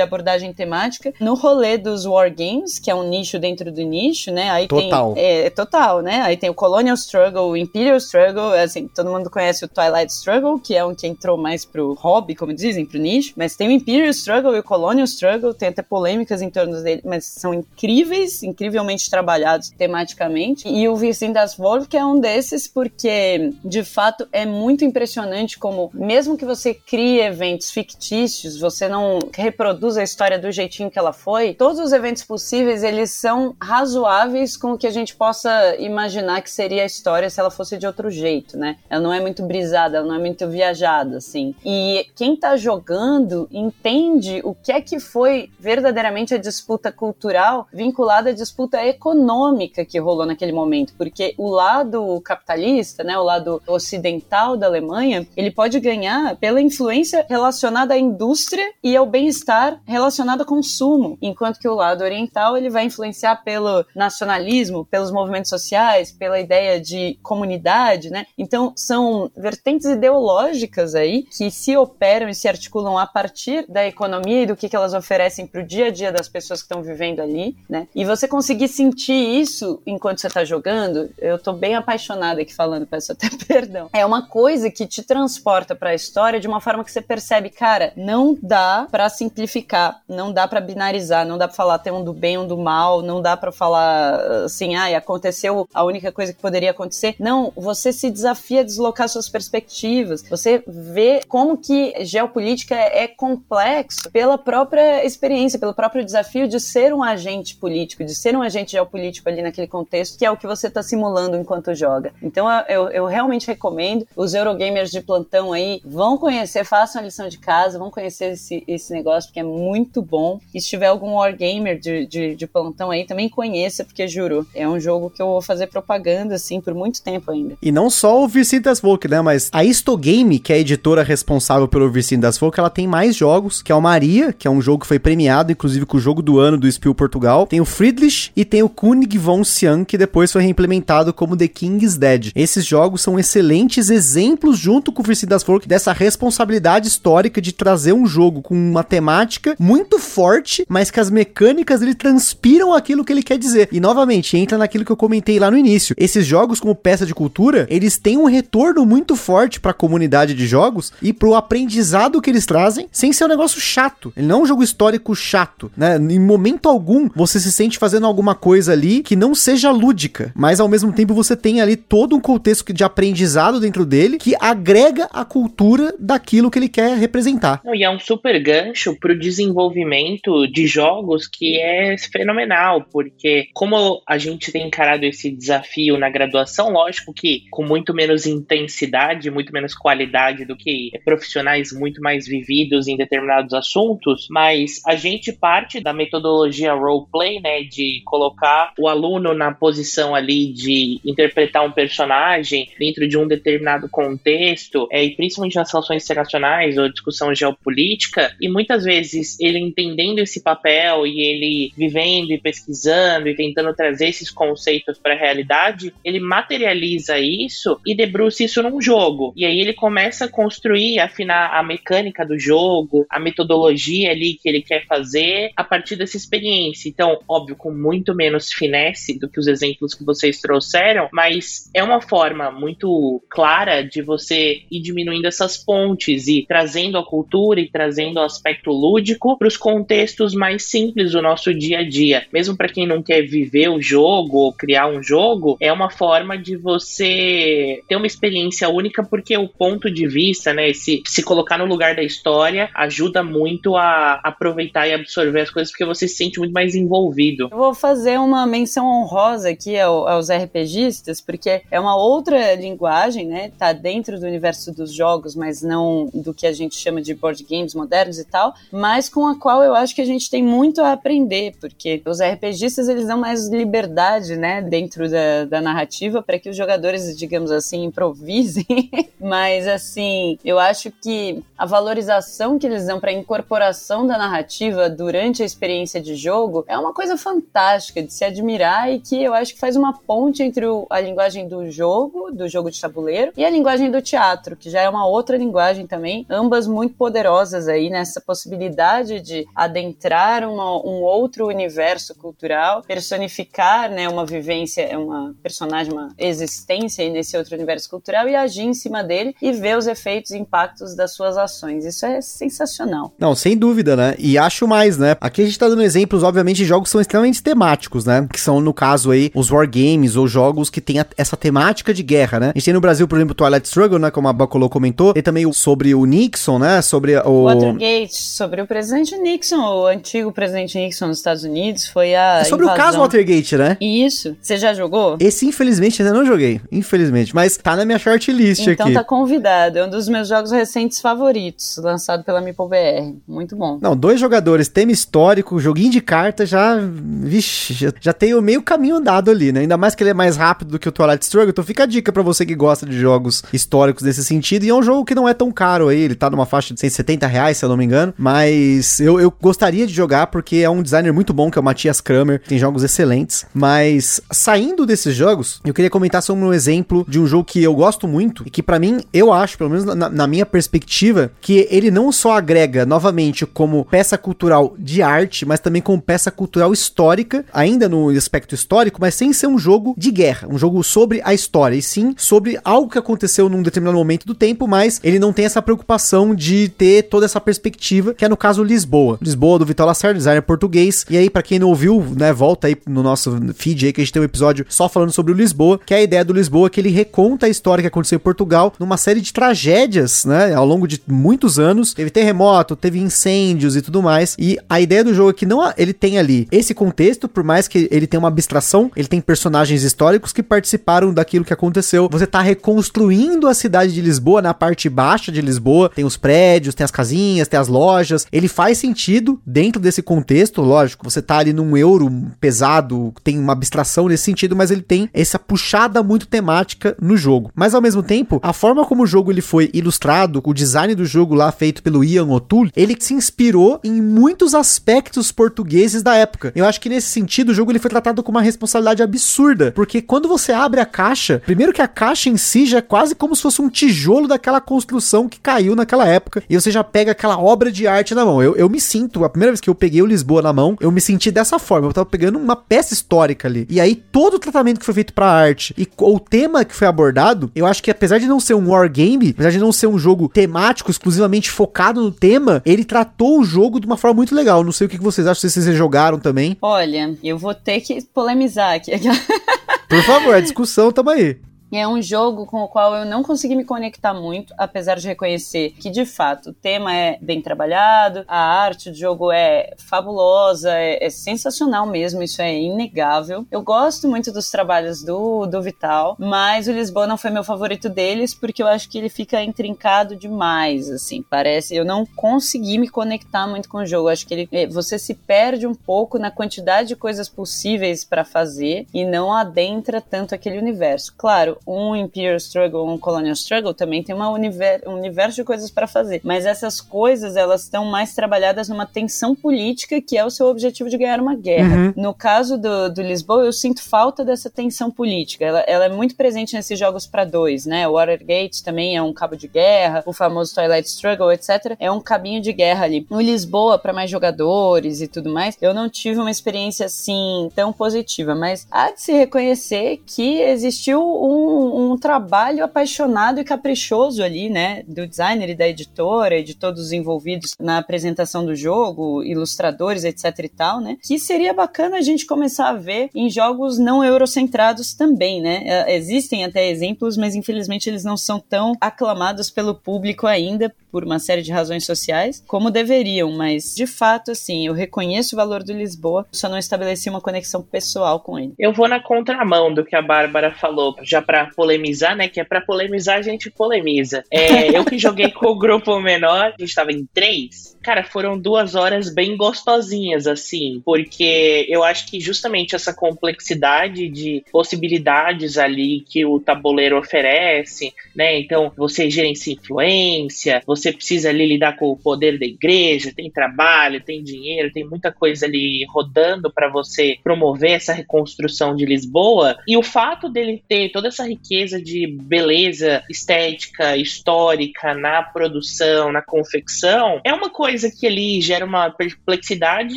abordagem temática no rolê dos War Games, que é um nicho dentro do nicho, né? Aí total. Tem, é, total, né? Aí tem o Colonial Struggle, o Imperial Struggle, assim, todo mundo conhece o Twilight Struggle, que é um que entrou mais pro hobby, como dizem, pro nicho, mas tem o Imperial Struggle e o Colonial Struggle, tem até polêmicas em torno dele, mas são incríveis, incrivelmente trabalhados tematicamente. E o Vicente das Wolf é um desses, porque de fato é muito impressionante como, mesmo que você crie eventos fictícios, você não reproduz a história do jeitinho que ela foi, todos os eventos possíveis eles são razoáveis com o que a gente possa imaginar que seria a história se ela fosse de outro jeito, né? Ela não é muito brisada, ela não é muito viajada, assim. E quem tá jogando entende o que é que foi verdadeiramente a disputa cultural vinculada à disputa econômica que rolou naquele momento, porque o lado capitalista, né, o lado ocidental da Alemanha, ele pode ganhar pela influência relacionada à indústria e ao bem-estar relacionado ao consumo, enquanto que o lado oriental ele vai influenciar pelo nacionalismo, pelos movimentos sociais, pela ideia de comunidade, né? Então são vertentes ideológicas ideológicas aí que se operam e se articulam a partir da economia e do que, que elas oferecem para o dia a dia das pessoas que estão vivendo ali, né? E você conseguir sentir isso enquanto você está jogando, eu tô bem apaixonada aqui falando, peço até perdão. É uma coisa que te transporta para a história de uma forma que você percebe, cara, não dá para simplificar, não dá para binarizar, não dá para falar tem um do bem, um do mal, não dá para falar assim, ah, aconteceu a única coisa que poderia acontecer. Não, você se desafia a deslocar suas perspectivas. Você vê como que geopolítica é complexo pela própria experiência, pelo próprio desafio de ser um agente político, de ser um agente geopolítico ali naquele contexto, que é o que você está simulando enquanto joga. Então eu, eu realmente recomendo. Os Eurogamers de plantão aí vão conhecer, façam a lição de casa, vão conhecer esse, esse negócio, porque é muito bom. E se tiver algum Wargamer de, de, de plantão aí, também conheça, porque juro, é um jogo que eu vou fazer propaganda, assim, por muito tempo ainda. E não só o das Folk, né? Mas a Istogame, que é a editora responsável pelo Vicente das Folk, ela tem mais jogos, que é o Maria, que é um jogo que foi premiado, inclusive com o jogo do ano do Spiel Portugal. Tem o Friedrich e tem o König von Sian, que depois foi reimplementado como The King's Dead. Esses jogos são excelentes exemplos, junto com o Vicente das Folk, dessa responsabilidade histórica de trazer um jogo com uma temática muito forte, mas que as mecânicas ele transpiram aquilo que ele quer dizer. E novamente, entra naquilo que eu comentei lá no início. Esses jogos, como peça de cultura, eles têm um retorno muito forte para comunidade de jogos e pro aprendizado que eles trazem, sem ser um negócio chato. Ele não é um jogo histórico chato, né? Em momento algum você se sente fazendo alguma coisa ali que não seja lúdica, mas ao mesmo tempo você tem ali todo um contexto de aprendizado dentro dele que agrega a cultura daquilo que ele quer representar. E é um super gancho pro desenvolvimento de jogos que é fenomenal, porque como a gente tem encarado esse desafio na graduação, lógico que com muito menos intensidade, muito menos qualidade do que profissionais muito mais vividos em determinados assuntos, mas a gente parte da metodologia roleplay, né, de colocar o aluno na posição ali de interpretar um personagem dentro de um determinado contexto, é, e principalmente nas relações internacionais ou discussão geopolítica, e muitas vezes ele entendendo esse papel e ele vivendo e pesquisando e tentando trazer esses conceitos para a realidade, ele materializa isso e debruça isso num jogo. E aí ele começa a construir, afinar a mecânica do jogo, a metodologia ali que ele quer fazer a partir dessa experiência. Então, óbvio, com muito menos finesse do que os exemplos que vocês trouxeram, mas é uma forma muito clara de você ir diminuindo essas pontes e trazendo a cultura e trazendo o aspecto lúdico para os contextos mais simples do nosso dia a dia. Mesmo para quem não quer viver o jogo ou criar um jogo, é uma forma de você ter uma experiência única porque o ponto de vista, né, se, se colocar no lugar da história ajuda muito a aproveitar e absorver as coisas porque você se sente muito mais envolvido. Eu vou fazer uma menção honrosa aqui aos RPGistas, porque é uma outra linguagem, né? Tá dentro do universo dos jogos, mas não do que a gente chama de board games modernos e tal, mas com a qual eu acho que a gente tem muito a aprender, porque os RPGistas eles dão mais liberdade, né, dentro da, da narrativa para que os jogadores, digamos assim, improvisem. mas assim, eu acho que a valorização que eles dão para a incorporação da narrativa durante a experiência de jogo é uma coisa fantástica de se admirar e que eu acho que faz uma ponte entre o, a linguagem do jogo, do jogo de tabuleiro, e a linguagem do teatro, que já é uma outra linguagem também, ambas muito poderosas aí nessa possibilidade de adentrar uma, um outro universo cultural, personificar, né, uma vivência, uma personagem, uma existência nesse outro universo cultural e agir em cima dele e ver os efeitos e impactos das suas ações. Isso é sensacional. Não, sem dúvida, né? E acho mais, né? Aqui a gente tá dando exemplos, obviamente, de jogos que são extremamente temáticos, né? Que são, no caso aí, os wargames ou jogos que tem a, essa temática de guerra, né? A gente tem no Brasil, por exemplo, Twilight Struggle, né? Como a Bacolô comentou. E também sobre o Nixon, né? Sobre o... Watergate, sobre o presidente Nixon, o antigo presidente Nixon nos Estados Unidos, foi a É sobre invasão. o caso Watergate, né? Isso. Você já jogou? Esse, infelizmente, ainda não joguei. Infelizmente. Mas tá na minha shortlist Então aqui. tá convidado. É um dos meus jogos recentes favoritos, lançado pela MeepleBR. Muito bom. Não, dois jogadores, tema histórico, joguinho de carta, já. Vixe, já, já tem o meio caminho andado ali, né? Ainda mais que ele é mais rápido do que o Twilight Struggle. Então fica a dica pra você que gosta de jogos históricos nesse sentido. E é um jogo que não é tão caro aí. Ele tá numa faixa de 170 reais, se eu não me engano. Mas eu, eu gostaria de jogar porque é um designer muito bom, que é o Matias Kramer. Tem jogos excelentes. Mas saindo desses jogos, eu queria comentar sobre um exemplo de um jogo que eu gosto muito e que pra mim eu acho, pelo menos na, na, minha perspectiva, que ele não só agrega novamente como peça cultural de arte, mas também como peça cultural histórica, ainda no aspecto histórico, mas sem ser um jogo de guerra, um jogo sobre a história, e sim sobre algo que aconteceu num determinado momento do tempo, mas ele não tem essa preocupação de ter toda essa perspectiva, que é no caso Lisboa. Lisboa do Vitor Lacerda, designer português. E aí, para quem não ouviu, né, volta aí no nosso feed aí que a gente tem um episódio só falando sobre o Lisboa, que é a ideia do Lisboa que ele reconta a história que aconteceu em Portugal numa série de tragédias, né, ao longo de muitos anos. Teve terremoto, teve incêndios e tudo mais. E a ideia do jogo é que não ele tem ali esse contexto, por mais que ele tenha uma abstração, ele tem personagens históricos que participaram daquilo que aconteceu. Você tá reconstruindo a cidade de Lisboa na parte baixa de Lisboa, tem os prédios, tem as casinhas, tem as lojas. Ele faz sentido dentro desse contexto, lógico, você tá ali num euro pesado, tem uma abstração nesse sentido, mas ele tem essa puxada muito temática no jogo. Mas ao mesmo tempo, a forma como o jogo ele foi ilustrado, o design do jogo lá feito pelo Ian O'Toole, ele se inspirou em muitos aspectos portugueses da época. Eu acho que nesse sentido o jogo ele foi tratado com uma responsabilidade absurda, porque quando você abre a caixa, primeiro que a caixa em si já é quase como se fosse um tijolo daquela construção que caiu naquela época, e você já pega aquela obra de arte na mão. Eu, eu me sinto, a primeira vez que eu peguei o Lisboa na mão, eu me senti dessa forma. Eu tava pegando uma peça histórica ali. E aí, todo o tratamento que foi feito pra arte e o tema que foi abordado, eu acho que apesar de não ser um wargame, apesar de não ser um jogo temático, exclusivamente focado no tema, ele tratou o jogo de uma forma muito legal. Não sei o que vocês acham, se vocês jogaram também. Olha, eu vou ter que polemizar aqui. Por favor, a discussão tamo aí. É um jogo com o qual eu não consegui me conectar muito, apesar de reconhecer que, de fato, o tema é bem trabalhado, a arte do jogo é fabulosa, é, é sensacional mesmo, isso é inegável. Eu gosto muito dos trabalhos do, do Vital, mas o Lisboa não foi meu favorito deles, porque eu acho que ele fica intrincado demais, assim, parece. Eu não consegui me conectar muito com o jogo. Acho que ele, é, você se perde um pouco na quantidade de coisas possíveis para fazer e não adentra tanto aquele universo. Claro, um Imperial Struggle, um Colonial Struggle, também tem uma univer um universo de coisas para fazer. Mas essas coisas, elas estão mais trabalhadas numa tensão política, que é o seu objetivo de ganhar uma guerra. Uhum. No caso do, do Lisboa, eu sinto falta dessa tensão política. Ela, ela é muito presente nesses jogos para dois, né? O Watergate também é um cabo de guerra, o famoso Twilight Struggle, etc. É um cabinho de guerra ali. No Lisboa, para mais jogadores e tudo mais, eu não tive uma experiência assim tão positiva, mas há de se reconhecer que existiu um um, trabalho apaixonado e caprichoso ali, né, do designer e da editora e de todos os envolvidos na apresentação do jogo, ilustradores, etc e tal, né, que seria bacana a gente começar a ver em jogos não eurocentrados também, né. É, existem até exemplos, mas infelizmente eles não são tão aclamados pelo público ainda por uma série de razões sociais, como deveriam, mas de fato, assim, eu reconheço o valor do Lisboa, só não estabeleci uma conexão pessoal com ele. Eu vou na contramão do que a Bárbara falou, já para polemizar, né? Que é para polemizar, a gente polemiza. É, eu que joguei com o grupo menor, a gente tava em três. Cara, foram duas horas bem gostosinhas, assim, porque eu acho que justamente essa complexidade de possibilidades ali que o tabuleiro oferece, né? Então, você gerencia influência, você precisa ali lidar com o poder da igreja, tem trabalho, tem dinheiro, tem muita coisa ali rodando para você promover essa reconstrução de Lisboa. E o fato dele ter toda essa riqueza de beleza estética, histórica na produção, na confecção, é uma coisa que ali gera uma perplexidade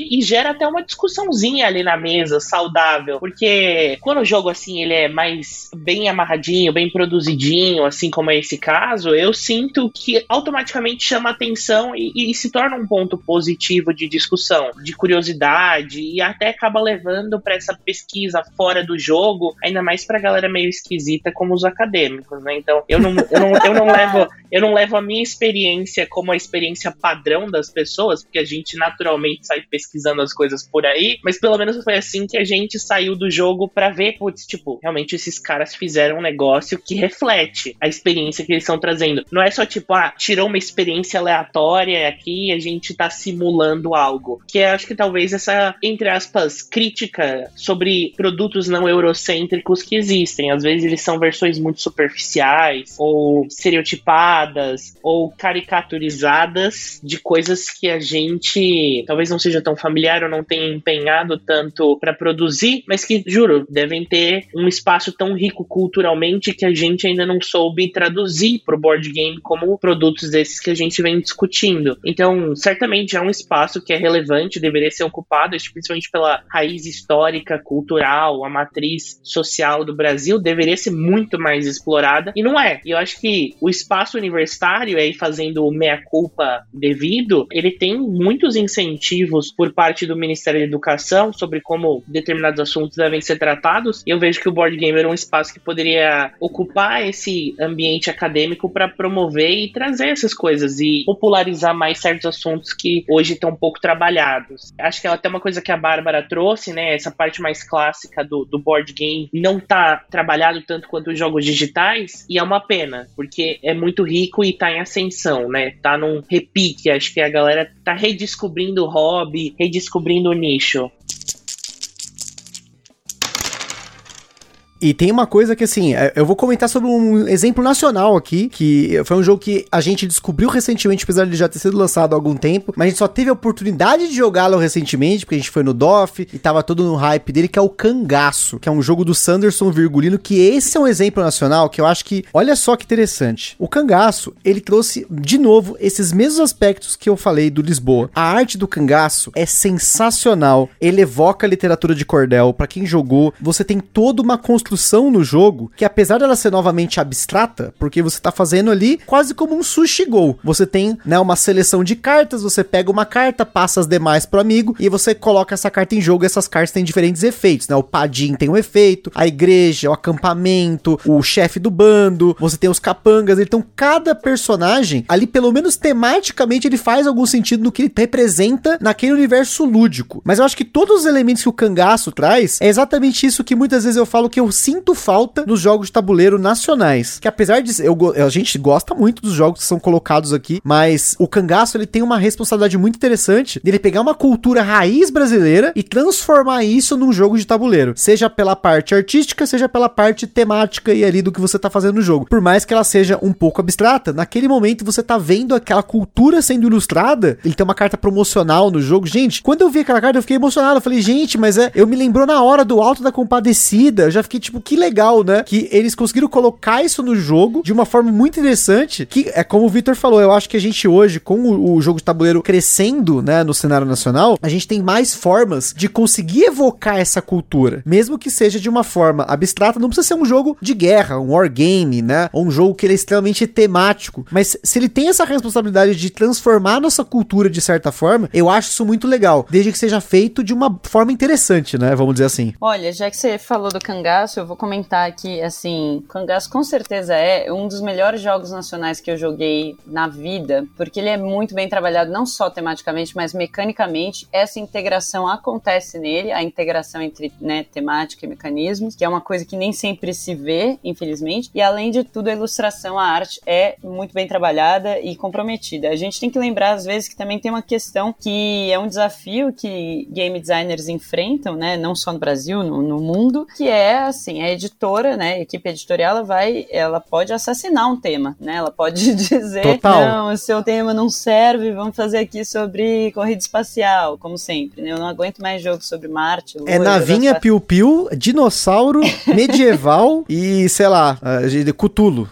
e gera até uma discussãozinha ali na mesa, saudável. Porque quando o jogo, assim, ele é mais bem amarradinho, bem produzidinho, assim como é esse caso, eu sinto que automaticamente chama atenção e, e se torna um ponto positivo de discussão, de curiosidade e até acaba levando para essa pesquisa fora do jogo, ainda mais pra galera meio esquisita como os acadêmicos, né? Então eu não, eu não, eu não levo eu não levo a minha experiência como a experiência padrão das pessoas, porque a gente naturalmente sai pesquisando as coisas por aí, mas pelo menos foi assim que a gente saiu do jogo para ver, putz, tipo, realmente esses caras fizeram um negócio que reflete a experiência que eles estão trazendo. Não é só tipo, ah, tirou uma experiência aleatória aqui e a gente tá simulando algo. Que eu acho que talvez essa, entre aspas, crítica sobre produtos não eurocêntricos que existem. Às vezes eles são versões muito superficiais, ou estereotipadas, ou caricaturizadas de coisas que a gente talvez não seja tão familiar ou não tenha empenhado tanto para produzir, mas que, juro, devem ter um espaço tão rico culturalmente que a gente ainda não soube traduzir para o board game como produtos desses que a gente vem discutindo. Então, certamente é um espaço que é relevante, deveria ser ocupado, principalmente pela raiz histórica, cultural, a matriz social do Brasil, deveria ser muito mais explorada e não é. E eu acho que o espaço universitário, aí fazendo meia-culpa devido, ele tem muitos incentivos por parte do Ministério da Educação sobre como determinados assuntos devem ser tratados. E eu vejo que o board game era um espaço que poderia ocupar esse ambiente acadêmico para promover e trazer essas coisas e popularizar mais certos assuntos que hoje estão pouco trabalhados. Acho que é até uma coisa que a Bárbara trouxe, né? Essa parte mais clássica do, do board game não tá trabalhado tanto quanto os jogos digitais, e é uma pena, porque é muito rico e tá em ascensão, né? Tá num repique. Acho que a galera tá redescobrindo o hobby, redescobrindo o nicho. E tem uma coisa que, assim, é, eu vou comentar sobre um exemplo nacional aqui, que foi um jogo que a gente descobriu recentemente, apesar de já ter sido lançado há algum tempo, mas a gente só teve a oportunidade de jogá-lo recentemente, porque a gente foi no DOF e tava todo no hype dele, que é o Cangaço, que é um jogo do Sanderson Virgulino, que esse é um exemplo nacional que eu acho que, olha só que interessante. O Cangaço, ele trouxe, de novo, esses mesmos aspectos que eu falei do Lisboa. A arte do Cangaço é sensacional, ele evoca a literatura de cordel, para quem jogou, você tem toda uma construção construção no jogo que, apesar dela ser novamente abstrata, porque você tá fazendo ali quase como um sushi go. Você tem, né, uma seleção de cartas, você pega uma carta, passa as demais pro amigo e você coloca essa carta em jogo. E essas cartas têm diferentes efeitos, né? O padim tem um efeito, a igreja, o acampamento, o chefe do bando, você tem os capangas. Então, cada personagem ali, pelo menos tematicamente, ele faz algum sentido no que ele representa naquele universo lúdico. Mas eu acho que todos os elementos que o cangaço traz é exatamente isso que muitas vezes eu falo que eu sinto falta nos jogos de tabuleiro nacionais. Que apesar de eu, a gente gosta muito dos jogos que são colocados aqui, mas o cangaço ele tem uma responsabilidade muito interessante dele pegar uma cultura raiz brasileira e transformar isso num jogo de tabuleiro, seja pela parte artística, seja pela parte temática e ali do que você tá fazendo no jogo. Por mais que ela seja um pouco abstrata, naquele momento você tá vendo aquela cultura sendo ilustrada. Ele tem uma carta promocional no jogo. Gente, quando eu vi aquela carta eu fiquei emocionado. Eu falei, gente, mas é, eu me lembrou na hora do Alto da Compadecida. Eu já fiquei tipo, que legal, né? Que eles conseguiram colocar isso no jogo de uma forma muito interessante. Que é como o Victor falou, eu acho que a gente hoje, com o, o jogo de tabuleiro crescendo, né, no cenário nacional, a gente tem mais formas de conseguir evocar essa cultura. Mesmo que seja de uma forma abstrata, não precisa ser um jogo de guerra, um wargame, né? Ou um jogo que ele é extremamente temático. Mas se ele tem essa responsabilidade de transformar nossa cultura de certa forma, eu acho isso muito legal. Desde que seja feito de uma forma interessante, né? Vamos dizer assim. Olha, já que você falou do cangaço, eu vou comentar aqui, assim, Cangaço com certeza é um dos melhores jogos nacionais que eu joguei na vida, porque ele é muito bem trabalhado, não só tematicamente, mas mecanicamente. Essa integração acontece nele, a integração entre né, temática e mecanismos, que é uma coisa que nem sempre se vê, infelizmente. E além de tudo, a ilustração, a arte é muito bem trabalhada e comprometida. A gente tem que lembrar, às vezes, que também tem uma questão que é um desafio que game designers enfrentam, né, não só no Brasil, no, no mundo, que é assim, assim, a editora, né, a equipe editorial, ela vai, ela pode assassinar um tema, né? Ela pode dizer, Total. não, o seu tema não serve, vamos fazer aqui sobre corrida espacial, como sempre, né? Eu não aguento mais jogos sobre Marte. Lua, é navinha piu-piu, dinossauro, medieval e, sei lá, de Cutulo.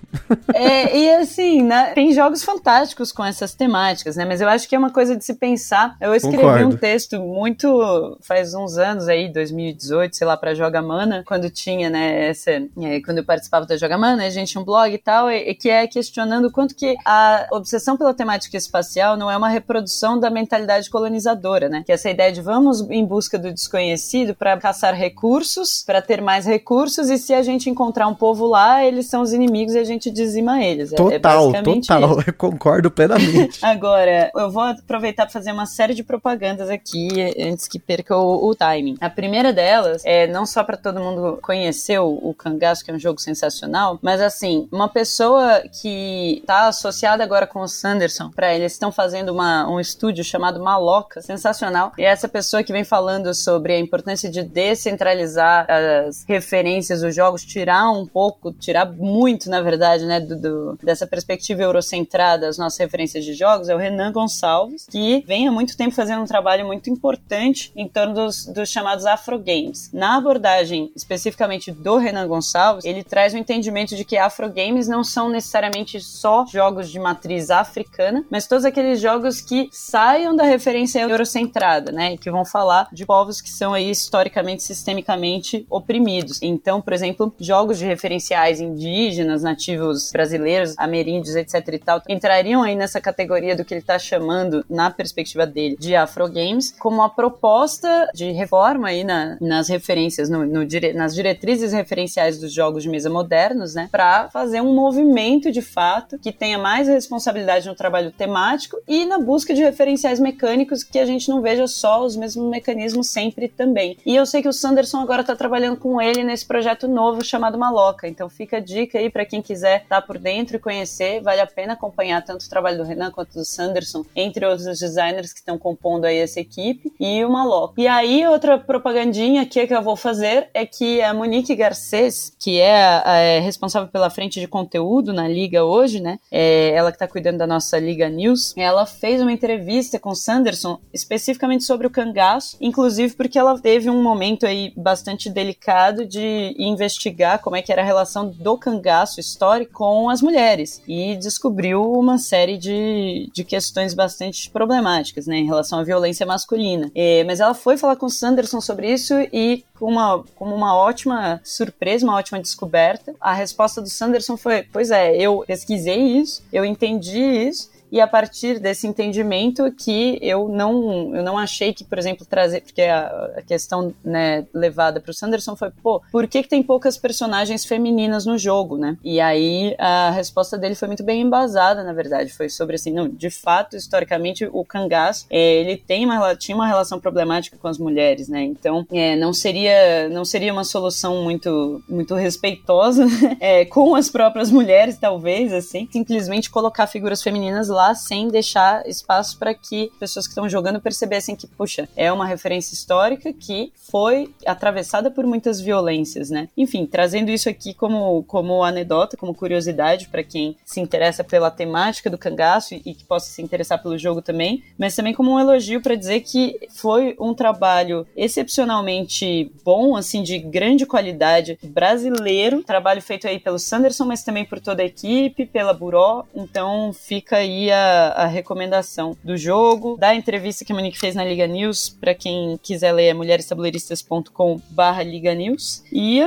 É, e assim, né, tem jogos fantásticos com essas temáticas, né? Mas eu acho que é uma coisa de se pensar. Eu escrevi Concordo. um texto muito faz uns anos aí, 2018, sei lá, para Joga Mana, quando tinha tinha, né, essa, é, quando eu participava da Jogamana, a gente tinha um blog e tal, e, e, que é questionando quanto que a obsessão pela temática espacial não é uma reprodução da mentalidade colonizadora, né? Que é essa ideia de vamos em busca do desconhecido para caçar recursos, para ter mais recursos, e se a gente encontrar um povo lá, eles são os inimigos e a gente dizima eles. É, é total, é total, isso. eu concordo plenamente. Agora, eu vou aproveitar para fazer uma série de propagandas aqui antes que perca o, o timing. A primeira delas é não só para todo mundo conhecer conhecer o, Cangaço, que é um jogo sensacional, mas assim, uma pessoa que tá associada agora com o Sanderson, para eles estão fazendo uma, um estúdio chamado Maloca, sensacional. E é essa pessoa que vem falando sobre a importância de descentralizar as referências dos jogos, tirar um pouco, tirar muito, na verdade, né, do, do, dessa perspectiva eurocentrada as nossas referências de jogos, é o Renan Gonçalves, que vem há muito tempo fazendo um trabalho muito importante em torno dos, dos chamados Afro Games. Na abordagem especificamente do Renan Gonçalves, ele traz o entendimento de que Afro Games não são necessariamente só jogos de matriz africana, mas todos aqueles jogos que saiam da referência eurocentrada, né, e que vão falar de povos que são aí historicamente, sistemicamente oprimidos. Então, por exemplo, jogos de referenciais indígenas, nativos brasileiros, ameríndios, etc e tal, entrariam aí nessa categoria do que ele está chamando, na perspectiva dele, de Afro Games, como uma proposta de reforma aí na, nas referências, no, no, nas diretrizes referenciais dos jogos de mesa modernos, né, para fazer um movimento de fato que tenha mais responsabilidade no trabalho temático e na busca de referenciais mecânicos que a gente não veja só os mesmos mecanismos sempre também. E eu sei que o Sanderson agora está trabalhando com ele nesse projeto novo chamado Maloca, então fica a dica aí para quem quiser estar tá por dentro e conhecer, vale a pena acompanhar tanto o trabalho do Renan quanto do Sanderson, entre outros designers que estão compondo aí essa equipe, e o Maloca. E aí, outra propagandinha aqui que eu vou fazer é que a Monique Garcês, que é, a, é responsável pela frente de conteúdo na Liga hoje, né? É ela que está cuidando da nossa Liga News, ela fez uma entrevista com Sanderson especificamente sobre o cangaço, inclusive porque ela teve um momento aí bastante delicado de investigar como é que era a relação do cangaço histórico com as mulheres e descobriu uma série de, de questões bastante problemáticas, né, em relação à violência masculina. É, mas ela foi falar com Sanderson sobre isso e com uma, como uma ótima surpresa, uma ótima descoberta, a resposta do Sanderson foi: Pois é, eu pesquisei isso, eu entendi isso, e a partir desse entendimento que eu não, eu não achei que, por exemplo, trazer, porque a, a questão né, levada para o Sanderson foi, pô, por que, que tem poucas personagens femininas no jogo, né? E aí a resposta dele foi muito bem embasada, na verdade, foi sobre assim, não, de fato, historicamente, o cangaço, é, ele tem uma, tinha uma relação problemática com as mulheres, né? Então, é, não seria, não seria uma solução muito, muito respeitosa é, com as próprias mulheres, talvez, assim, simplesmente colocar figuras femininas lá sem deixar espaço para que pessoas que estão jogando percebessem que, puxa, é uma referência histórica que foi atravessada por muitas violências, né? Enfim, trazendo isso aqui como, como anedota, como curiosidade para quem se interessa pela temática do cangaço e, e que possa se interessar pelo jogo também, mas também como um elogio para dizer que foi um trabalho excepcionalmente bom, assim, de grande qualidade brasileiro, trabalho feito aí pelo Sanderson, mas também por toda a equipe, pela Buró, então fica aí a, recomendação do jogo, da entrevista que a Monique fez na Liga News, para quem quiser ler é mulherestableiristas.com/barra Liga News. E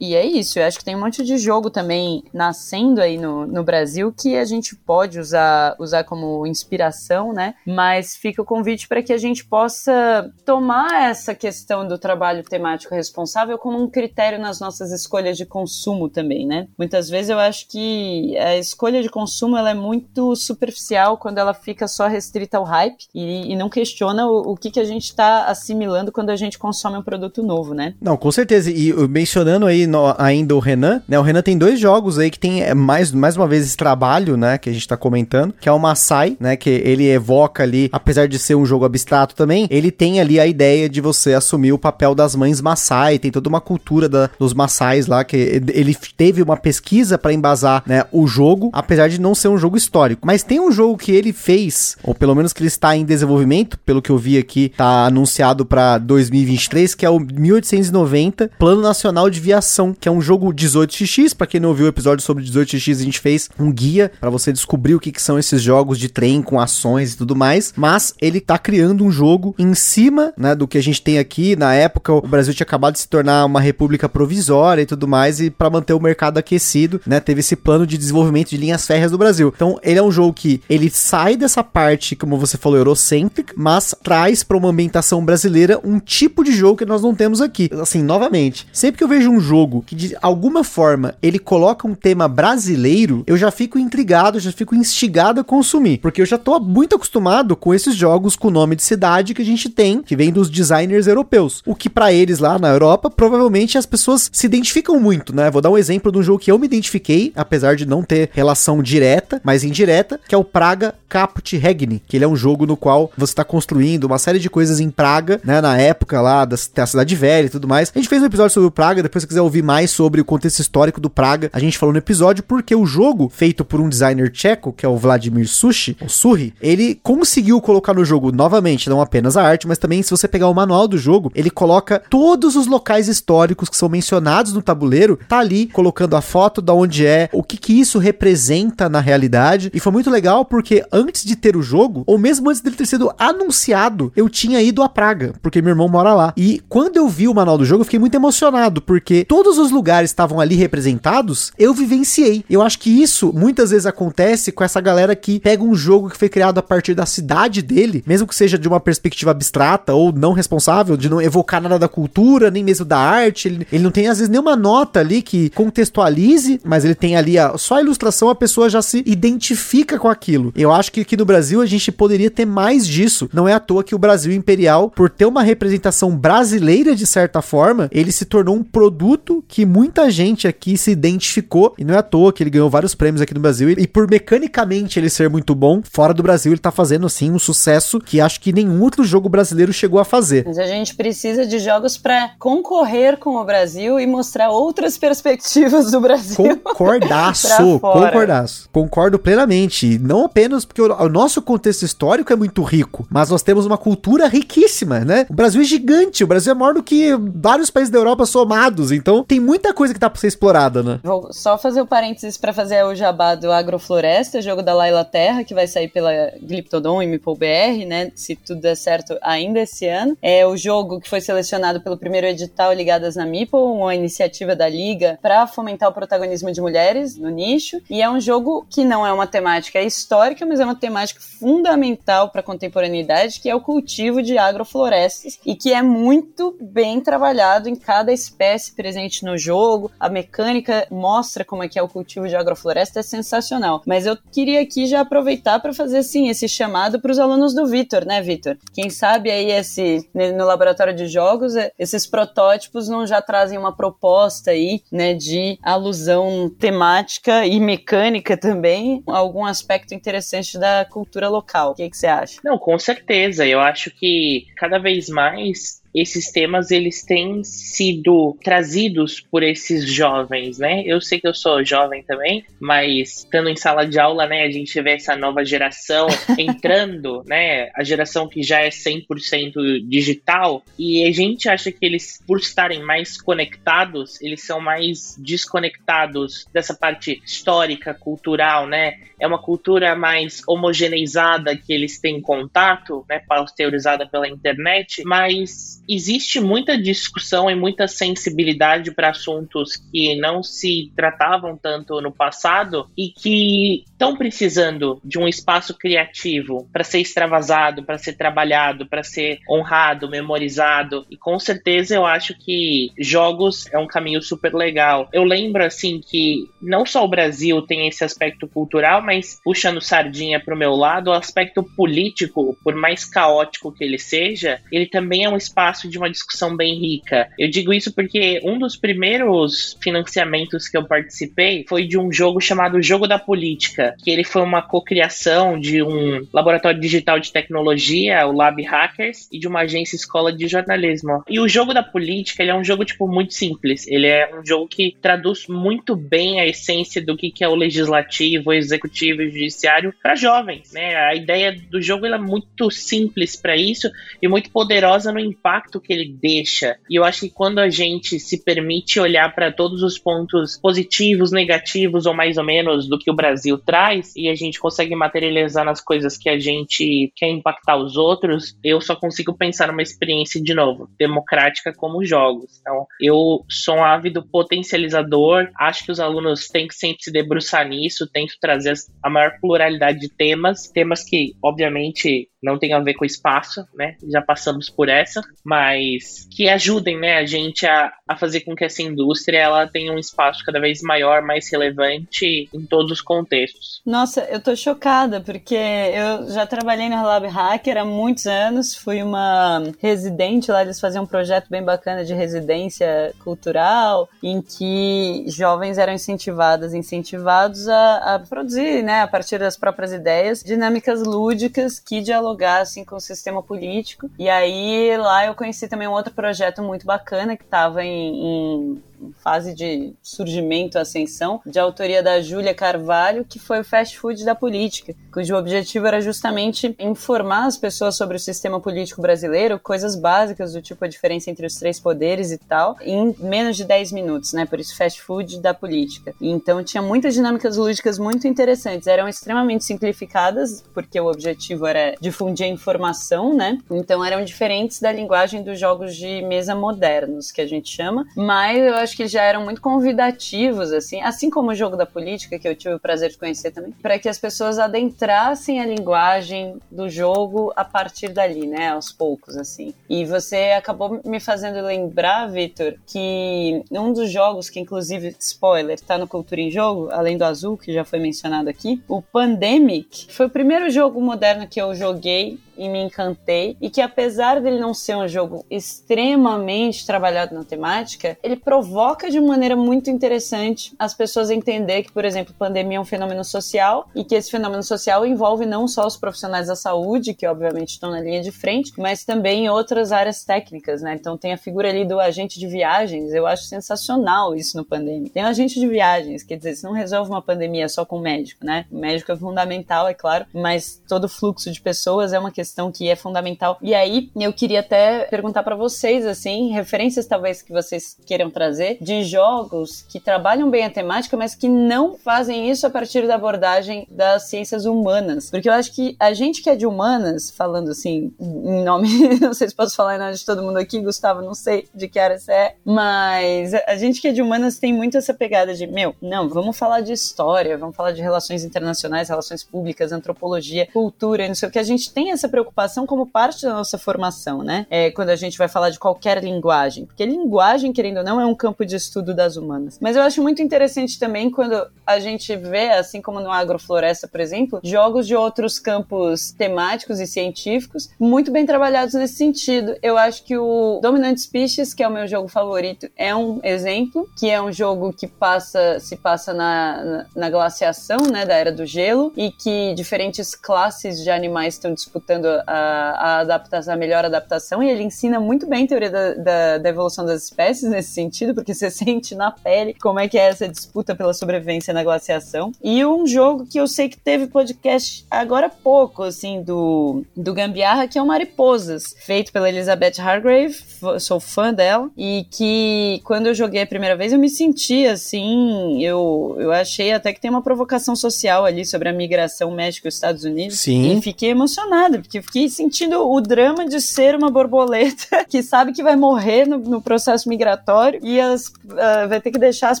e é isso, eu acho que tem um monte de jogo também nascendo aí no, no Brasil que a gente pode usar, usar como inspiração, né? Mas fica o convite para que a gente possa tomar essa questão do trabalho temático responsável como um critério nas nossas escolhas de consumo também, né? Muitas vezes eu acho que a escolha de consumo ela é muito superficial quando ela fica só restrita ao hype e, e não questiona o, o que, que a gente está assimilando quando a gente consome um produto novo, né? Não, com certeza. E mencionando aí no, ainda o Renan, né? O Renan tem dois jogos aí que tem é, mais, mais uma vez esse trabalho, né? Que a gente tá comentando, que é o Masai, né? Que ele evoca ali, apesar de ser um jogo abstrato também, ele tem ali a ideia de você assumir o papel das mães Masai, tem toda uma cultura da, dos Massais lá, que ele teve uma pesquisa para embasar, né? O jogo, apesar de não ser um jogo histórico. Mas tem um jogo que ele fez, ou pelo menos que ele está em desenvolvimento, pelo que eu vi aqui, tá anunciado para 2023, que é o 1890 Plano Nacional de Viação que é um jogo 18x. Para quem não ouviu o episódio sobre 18x, a gente fez um guia para você descobrir o que, que são esses jogos de trem com ações e tudo mais. Mas ele tá criando um jogo em cima, né, do que a gente tem aqui. Na época, o Brasil tinha acabado de se tornar uma república provisória e tudo mais, e para manter o mercado aquecido, né, teve esse plano de desenvolvimento de linhas férreas do Brasil. Então, ele é um jogo que ele sai dessa parte, como você falou, eurocentric, mas traz para uma ambientação brasileira um tipo de jogo que nós não temos aqui. Assim, novamente, sempre que eu vejo um jogo jogo que de alguma forma ele coloca um tema brasileiro, eu já fico intrigado, já fico instigado a consumir, porque eu já tô muito acostumado com esses jogos com nome de cidade que a gente tem, que vem dos designers europeus. O que para eles lá na Europa, provavelmente as pessoas se identificam muito, né? Vou dar um exemplo de um jogo que eu me identifiquei, apesar de não ter relação direta, mas indireta, que é o Praga Caput Regni, que ele é um jogo no qual você está construindo uma série de coisas em Praga, né, na época lá da, da cidade velha e tudo mais. A gente fez um episódio sobre o Praga, depois se quiser ouvir mais sobre o contexto histórico do Praga, a gente falou no episódio porque o jogo feito por um designer tcheco, que é o Vladimir Sushi, o Surri, ele conseguiu colocar no jogo novamente não apenas a arte, mas também se você pegar o manual do jogo, ele coloca todos os locais históricos que são mencionados no tabuleiro, tá ali colocando a foto da onde é, o que que isso representa na realidade. E foi muito legal porque antes de ter o jogo, ou mesmo antes dele ter sido anunciado, eu tinha ido a Praga, porque meu irmão mora lá. E quando eu vi o manual do jogo, eu fiquei muito emocionado, porque todos os lugares estavam ali representados, eu vivenciei. Eu acho que isso muitas vezes acontece com essa galera que pega um jogo que foi criado a partir da cidade dele, mesmo que seja de uma perspectiva abstrata ou não responsável, de não evocar nada da cultura, nem mesmo da arte. Ele, ele não tem, às vezes, nenhuma nota ali que contextualize, mas ele tem ali a, só a ilustração, a pessoa já se identifica com aquilo. Eu acho que aqui no Brasil a gente poderia ter mais disso. Não é à toa que o Brasil Imperial, por ter uma representação brasileira de certa forma, ele se tornou um produto que muita gente aqui se identificou. E não é à toa que ele ganhou vários prêmios aqui no Brasil. E, e por mecanicamente ele ser muito bom, fora do Brasil ele tá fazendo assim um sucesso que acho que nenhum outro jogo brasileiro chegou a fazer. Mas a gente precisa de jogos para concorrer com o Brasil e mostrar outras perspectivas do Brasil. Concordaço, concordaço. Concordo plenamente. Não apenas porque o, o, nosso contexto histórico é muito rico, mas nós temos uma cultura riquíssima, né? O Brasil é gigante, o Brasil é maior do que vários países da Europa somados, então tem muita coisa que dá pra ser explorada, né? Vou só fazer o um parênteses para fazer o jabá do Agrofloresta, jogo da Laila Terra, que vai sair pela Glyptodon e Meeple BR, né? Se tudo der certo ainda esse ano. É o jogo que foi selecionado pelo primeiro edital Ligadas na Meeple, uma iniciativa da Liga para fomentar o protagonismo de mulheres no nicho. E é um jogo que não é uma temática histórica, mas é uma temática fundamental para a contemporaneidade, que é o cultivo de agroflorestas e que é muito bem trabalhado em cada espécie presente no jogo. A mecânica mostra como é que é o cultivo de agrofloresta, é sensacional. Mas eu queria aqui já aproveitar para fazer assim esse chamado para os alunos do Vitor, né, Vitor? Quem sabe aí esse né, no laboratório de jogos, é, esses protótipos não já trazem uma proposta aí, né, de alusão temática e mecânica também, algum aspecto interessante da cultura local. O que, que você acha? Não, com certeza. Eu acho que cada vez mais esses temas eles têm sido trazidos por esses jovens, né? Eu sei que eu sou jovem também, mas estando em sala de aula, né, a gente vê essa nova geração entrando, né? A geração que já é 100% digital e a gente acha que eles por estarem mais conectados, eles são mais desconectados dessa parte histórica, cultural, né? É uma cultura mais homogeneizada que eles têm contato, né, pasteurizada pela internet, mas existe muita discussão e muita sensibilidade para assuntos que não se tratavam tanto no passado e que estão precisando de um espaço criativo para ser extravasado, para ser trabalhado, para ser honrado, memorizado. E com certeza eu acho que jogos é um caminho super legal. Eu lembro assim que não só o Brasil tem esse aspecto cultural, mas puxando sardinha para o meu lado, o aspecto político, por mais caótico que ele seja, ele também é um espaço espaço de uma discussão bem rica. Eu digo isso porque um dos primeiros financiamentos que eu participei foi de um jogo chamado Jogo da Política, que ele foi uma cocriação de um laboratório digital de tecnologia, o Lab Hackers, e de uma agência escola de jornalismo. E o Jogo da Política, ele é um jogo tipo muito simples. Ele é um jogo que traduz muito bem a essência do que é o legislativo, o executivo e o judiciário para jovens, né? A ideia do jogo é muito simples para isso e muito poderosa no impacto impacto que ele deixa. E eu acho que quando a gente se permite olhar para todos os pontos positivos, negativos ou mais ou menos do que o Brasil traz e a gente consegue materializar nas coisas que a gente quer impactar os outros, eu só consigo pensar numa experiência de novo, democrática como jogos. Então, eu sou um ávido potencializador, acho que os alunos têm que sempre se debruçar nisso, tento trazer a maior pluralidade de temas, temas que, obviamente, não tem a ver com espaço, né? Já passamos por essa, mas que ajudem, né, a gente a, a fazer com que essa indústria ela tenha um espaço cada vez maior, mais relevante em todos os contextos. Nossa, eu tô chocada porque eu já trabalhei na Lab Hacker há muitos anos, fui uma residente lá, eles faziam um projeto bem bacana de residência cultural, em que jovens eram incentivadas, incentivados a, a produzir, né, a partir das próprias ideias, dinâmicas lúdicas que dialogassem com o sistema político. E aí lá eu conheci também um outro projeto muito bacana que estava em, em fase de surgimento, ascensão, de autoria da Júlia Carvalho, que foi o fast food da política, cujo objetivo era justamente informar as pessoas sobre o sistema político brasileiro, coisas básicas do tipo a diferença entre os três poderes e tal, em menos de 10 minutos, né? Por isso fast food da política. Então tinha muitas dinâmicas lúdicas muito interessantes, eram extremamente simplificadas, porque o objetivo era difundir a informação, né? Então eram diferentes da linguagem dos jogos de mesa modernos, que a gente chama, mas eu acho acho que já eram muito convidativos, assim, assim como o jogo da política, que eu tive o prazer de conhecer também, para que as pessoas adentrassem a linguagem do jogo a partir dali, né, aos poucos, assim. E você acabou me fazendo lembrar, Vitor, que um dos jogos, que inclusive, spoiler, tá no Cultura em Jogo, além do Azul, que já foi mencionado aqui, o Pandemic foi o primeiro jogo moderno que eu joguei e me encantei e que apesar dele não ser um jogo extremamente trabalhado na temática, ele provoca de maneira muito interessante as pessoas entender que, por exemplo, pandemia é um fenômeno social e que esse fenômeno social envolve não só os profissionais da saúde, que obviamente estão na linha de frente, mas também outras áreas técnicas, né? Então tem a figura ali do agente de viagens, eu acho sensacional isso no pandemia. Tem um agente de viagens, quer dizer, você não resolve uma pandemia só com o médico, né? O médico é fundamental, é claro, mas todo o fluxo de pessoas é uma questão que é fundamental. E aí, eu queria até perguntar para vocês, assim, referências talvez que vocês queiram trazer de jogos que trabalham bem a temática, mas que não fazem isso a partir da abordagem das ciências humanas. Porque eu acho que a gente que é de humanas, falando assim, em nome, não sei se posso falar em nome de todo mundo aqui, Gustavo, não sei de que área você é, mas a gente que é de humanas tem muito essa pegada de, meu, não, vamos falar de história, vamos falar de relações internacionais, relações públicas, antropologia, cultura, não sei o que. A gente tem essa preocupação como parte da nossa formação, né? É, quando a gente vai falar de qualquer linguagem. Porque linguagem, querendo ou não, é um campo de estudo das humanas. Mas eu acho muito interessante também quando a gente vê, assim como no Agrofloresta, por exemplo, jogos de outros campos temáticos e científicos muito bem trabalhados nesse sentido. Eu acho que o Dominant Species, que é o meu jogo favorito, é um exemplo, que é um jogo que passa, se passa na, na, na glaciação, né, da Era do Gelo, e que diferentes classes de animais estão disputando a, a, adaptação, a melhor adaptação, e ele ensina muito bem a teoria da, da, da, evolução das espécies nesse sentido, porque você sente na pele como é que é essa disputa pela sobrevivência na glaciação. E um jogo que eu sei que teve podcast agora há pouco, assim, do, do Gambiarra, que é o Mariposas, feito pela Elizabeth Hargrave, sou fã dela, e que quando eu joguei a primeira vez eu me senti assim, eu, eu achei até que tem uma provocação social ali sobre a migração México-Estados Unidos. Sim. E fiquei emocionada, porque fiquei sentindo o drama de ser uma borboleta que sabe que vai morrer no, no processo migratório e uh, vai ter que deixar as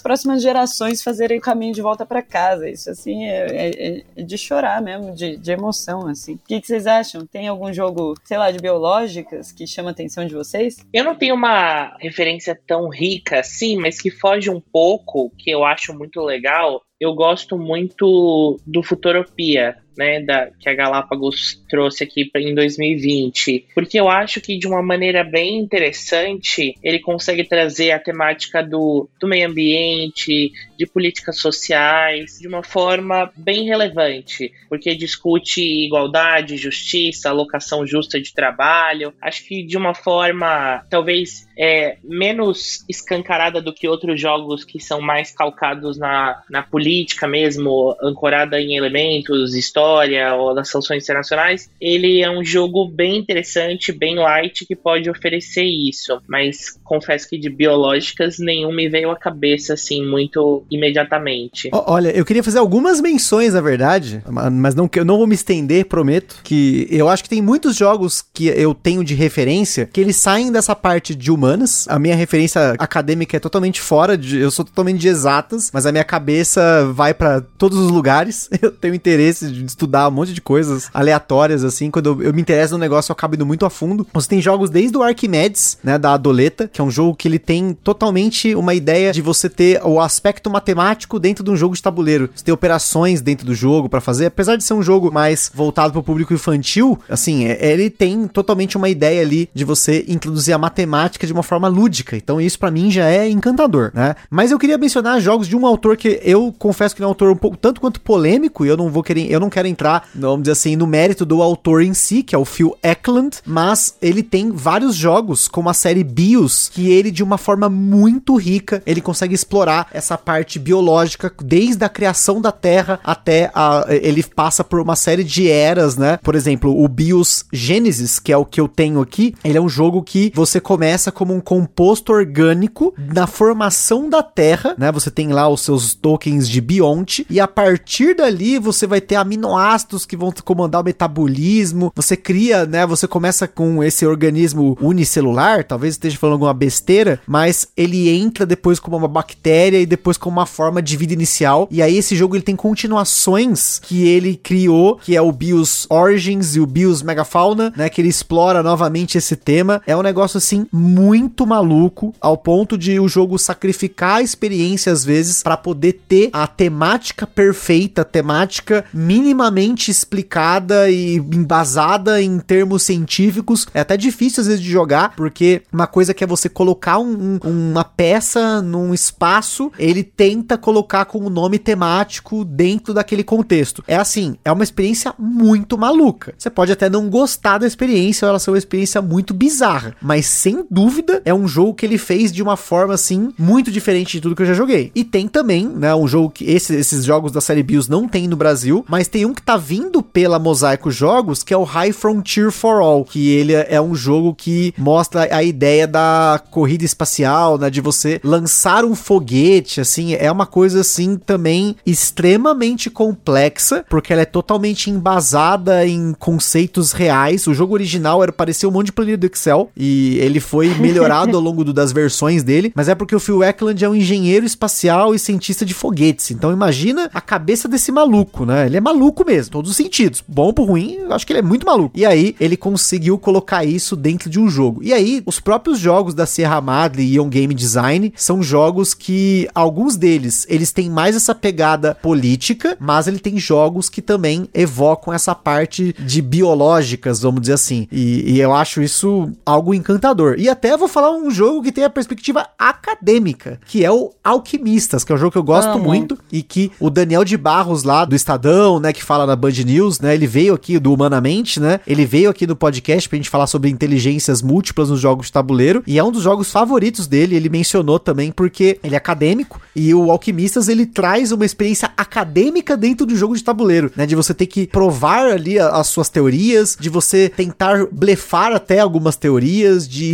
próximas gerações fazerem o caminho de volta para casa. Isso, assim, é, é, é, de chorar mesmo, de, de emoção, assim. O que, que, vocês acham? Tem algum jogo, sei lá, de biológicas que chama a atenção de vocês? Eu não tenho uma referência tão rica assim, mas que foge um pouco, que eu acho muito legal. Eu gosto muito do Futuropia, né, da, que a Galápagos trouxe aqui em 2020, porque eu acho que de uma maneira bem interessante ele consegue trazer a temática do, do meio ambiente, de políticas sociais, de uma forma bem relevante, porque discute igualdade, justiça, alocação justa de trabalho, acho que de uma forma talvez é, menos escancarada do que outros jogos que são mais calcados na, na política mesmo, ancorada em elementos, história ou das sanções internacionais, ele é um jogo bem interessante, bem light, que pode oferecer isso. Mas confesso que de biológicas nenhum me veio à cabeça assim muito imediatamente. Olha, eu queria fazer algumas menções, na verdade, mas não, eu não vou me estender, prometo, que eu acho que tem muitos jogos que eu tenho de referência que eles saem dessa parte de humano humanas. A minha referência acadêmica é totalmente fora de, eu sou totalmente de exatas, mas a minha cabeça vai para todos os lugares. Eu tenho interesse de estudar um monte de coisas aleatórias assim. Quando eu, eu me interesso no negócio, eu acabo indo muito a fundo. Você tem jogos desde o Arquimedes, né, da Adoleta, que é um jogo que ele tem totalmente uma ideia de você ter o aspecto matemático dentro de um jogo de tabuleiro. Você tem operações dentro do jogo para fazer, apesar de ser um jogo mais voltado para o público infantil, assim, é, ele tem totalmente uma ideia ali de você introduzir a matemática de uma forma lúdica. Então isso para mim já é encantador, né? Mas eu queria mencionar jogos de um autor que eu confesso que é um autor um pouco tanto quanto polêmico, e eu não vou querer, eu não quero entrar, vamos dizer assim, no mérito do autor em si, que é o Phil Eklund, mas ele tem vários jogos como a série BIOS, que ele de uma forma muito rica, ele consegue explorar essa parte biológica desde a criação da Terra até a ele passa por uma série de eras, né? Por exemplo, o BIOS Genesis, que é o que eu tenho aqui, ele é um jogo que você começa como um composto orgânico na formação da Terra, né? Você tem lá os seus tokens de bionte e a partir dali você vai ter aminoácidos que vão comandar o metabolismo. Você cria, né? Você começa com esse organismo unicelular, talvez esteja falando alguma besteira, mas ele entra depois como uma bactéria e depois como uma forma de vida inicial. E aí esse jogo ele tem continuações que ele criou, que é o BIOS Origins e o BIOS Megafauna, né? Que ele explora novamente esse tema. É um negócio assim muito maluco, ao ponto de o jogo sacrificar a experiência às vezes para poder ter a temática perfeita, temática minimamente explicada e embasada em termos científicos. É até difícil às vezes de jogar, porque uma coisa que é você colocar um, um, uma peça num espaço, ele tenta colocar com o nome temático dentro daquele contexto. É assim, é uma experiência muito maluca. Você pode até não gostar da experiência, ou ela ser uma experiência muito bizarra, mas sem dúvida é um jogo que ele fez de uma forma assim muito diferente de tudo que eu já joguei. E tem também, né, um jogo que esse, esses jogos da série BIOS não tem no Brasil, mas tem um que tá vindo pela Mosaico Jogos, que é o High Frontier for All, que ele é um jogo que mostra a ideia da corrida espacial, né, de você lançar um foguete, assim, é uma coisa assim também extremamente complexa, porque ela é totalmente embasada em conceitos reais. O jogo original era parecia um monte de planilha do Excel e ele foi melhorado ao longo do, das versões dele, mas é porque o Phil Eklund é um engenheiro espacial e cientista de foguetes. Então imagina a cabeça desse maluco, né? Ele é maluco mesmo, todos os sentidos. Bom por ruim, eu acho que ele é muito maluco. E aí ele conseguiu colocar isso dentro de um jogo. E aí os próprios jogos da Sierra Madre e Ion Game Design são jogos que alguns deles, eles têm mais essa pegada política, mas ele tem jogos que também evocam essa parte de biológicas, vamos dizer assim. E, e eu acho isso algo encantador. E até vou falar um jogo que tem a perspectiva acadêmica, que é o Alquimistas, que é um jogo que eu gosto Amo. muito e que o Daniel de Barros lá do Estadão, né, que fala na Band News, né, ele veio aqui do Humanamente, né, ele veio aqui no podcast pra gente falar sobre inteligências múltiplas nos jogos de tabuleiro e é um dos jogos favoritos dele, ele mencionou também porque ele é acadêmico e o Alquimistas ele traz uma experiência acadêmica dentro do jogo de tabuleiro, né, de você ter que provar ali as suas teorias, de você tentar blefar até algumas teorias, de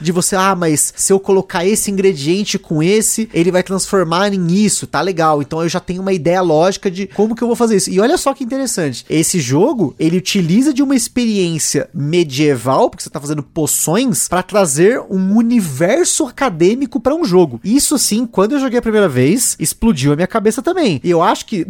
de você, ah, mas se eu colocar esse ingrediente com esse, ele vai transformar em isso, tá legal. Então eu já tenho uma ideia lógica de como que eu vou fazer isso. E olha só que interessante, esse jogo, ele utiliza de uma experiência medieval, porque você tá fazendo poções, para trazer um universo acadêmico para um jogo. Isso sim, quando eu joguei a primeira vez, explodiu a minha cabeça também. E eu acho que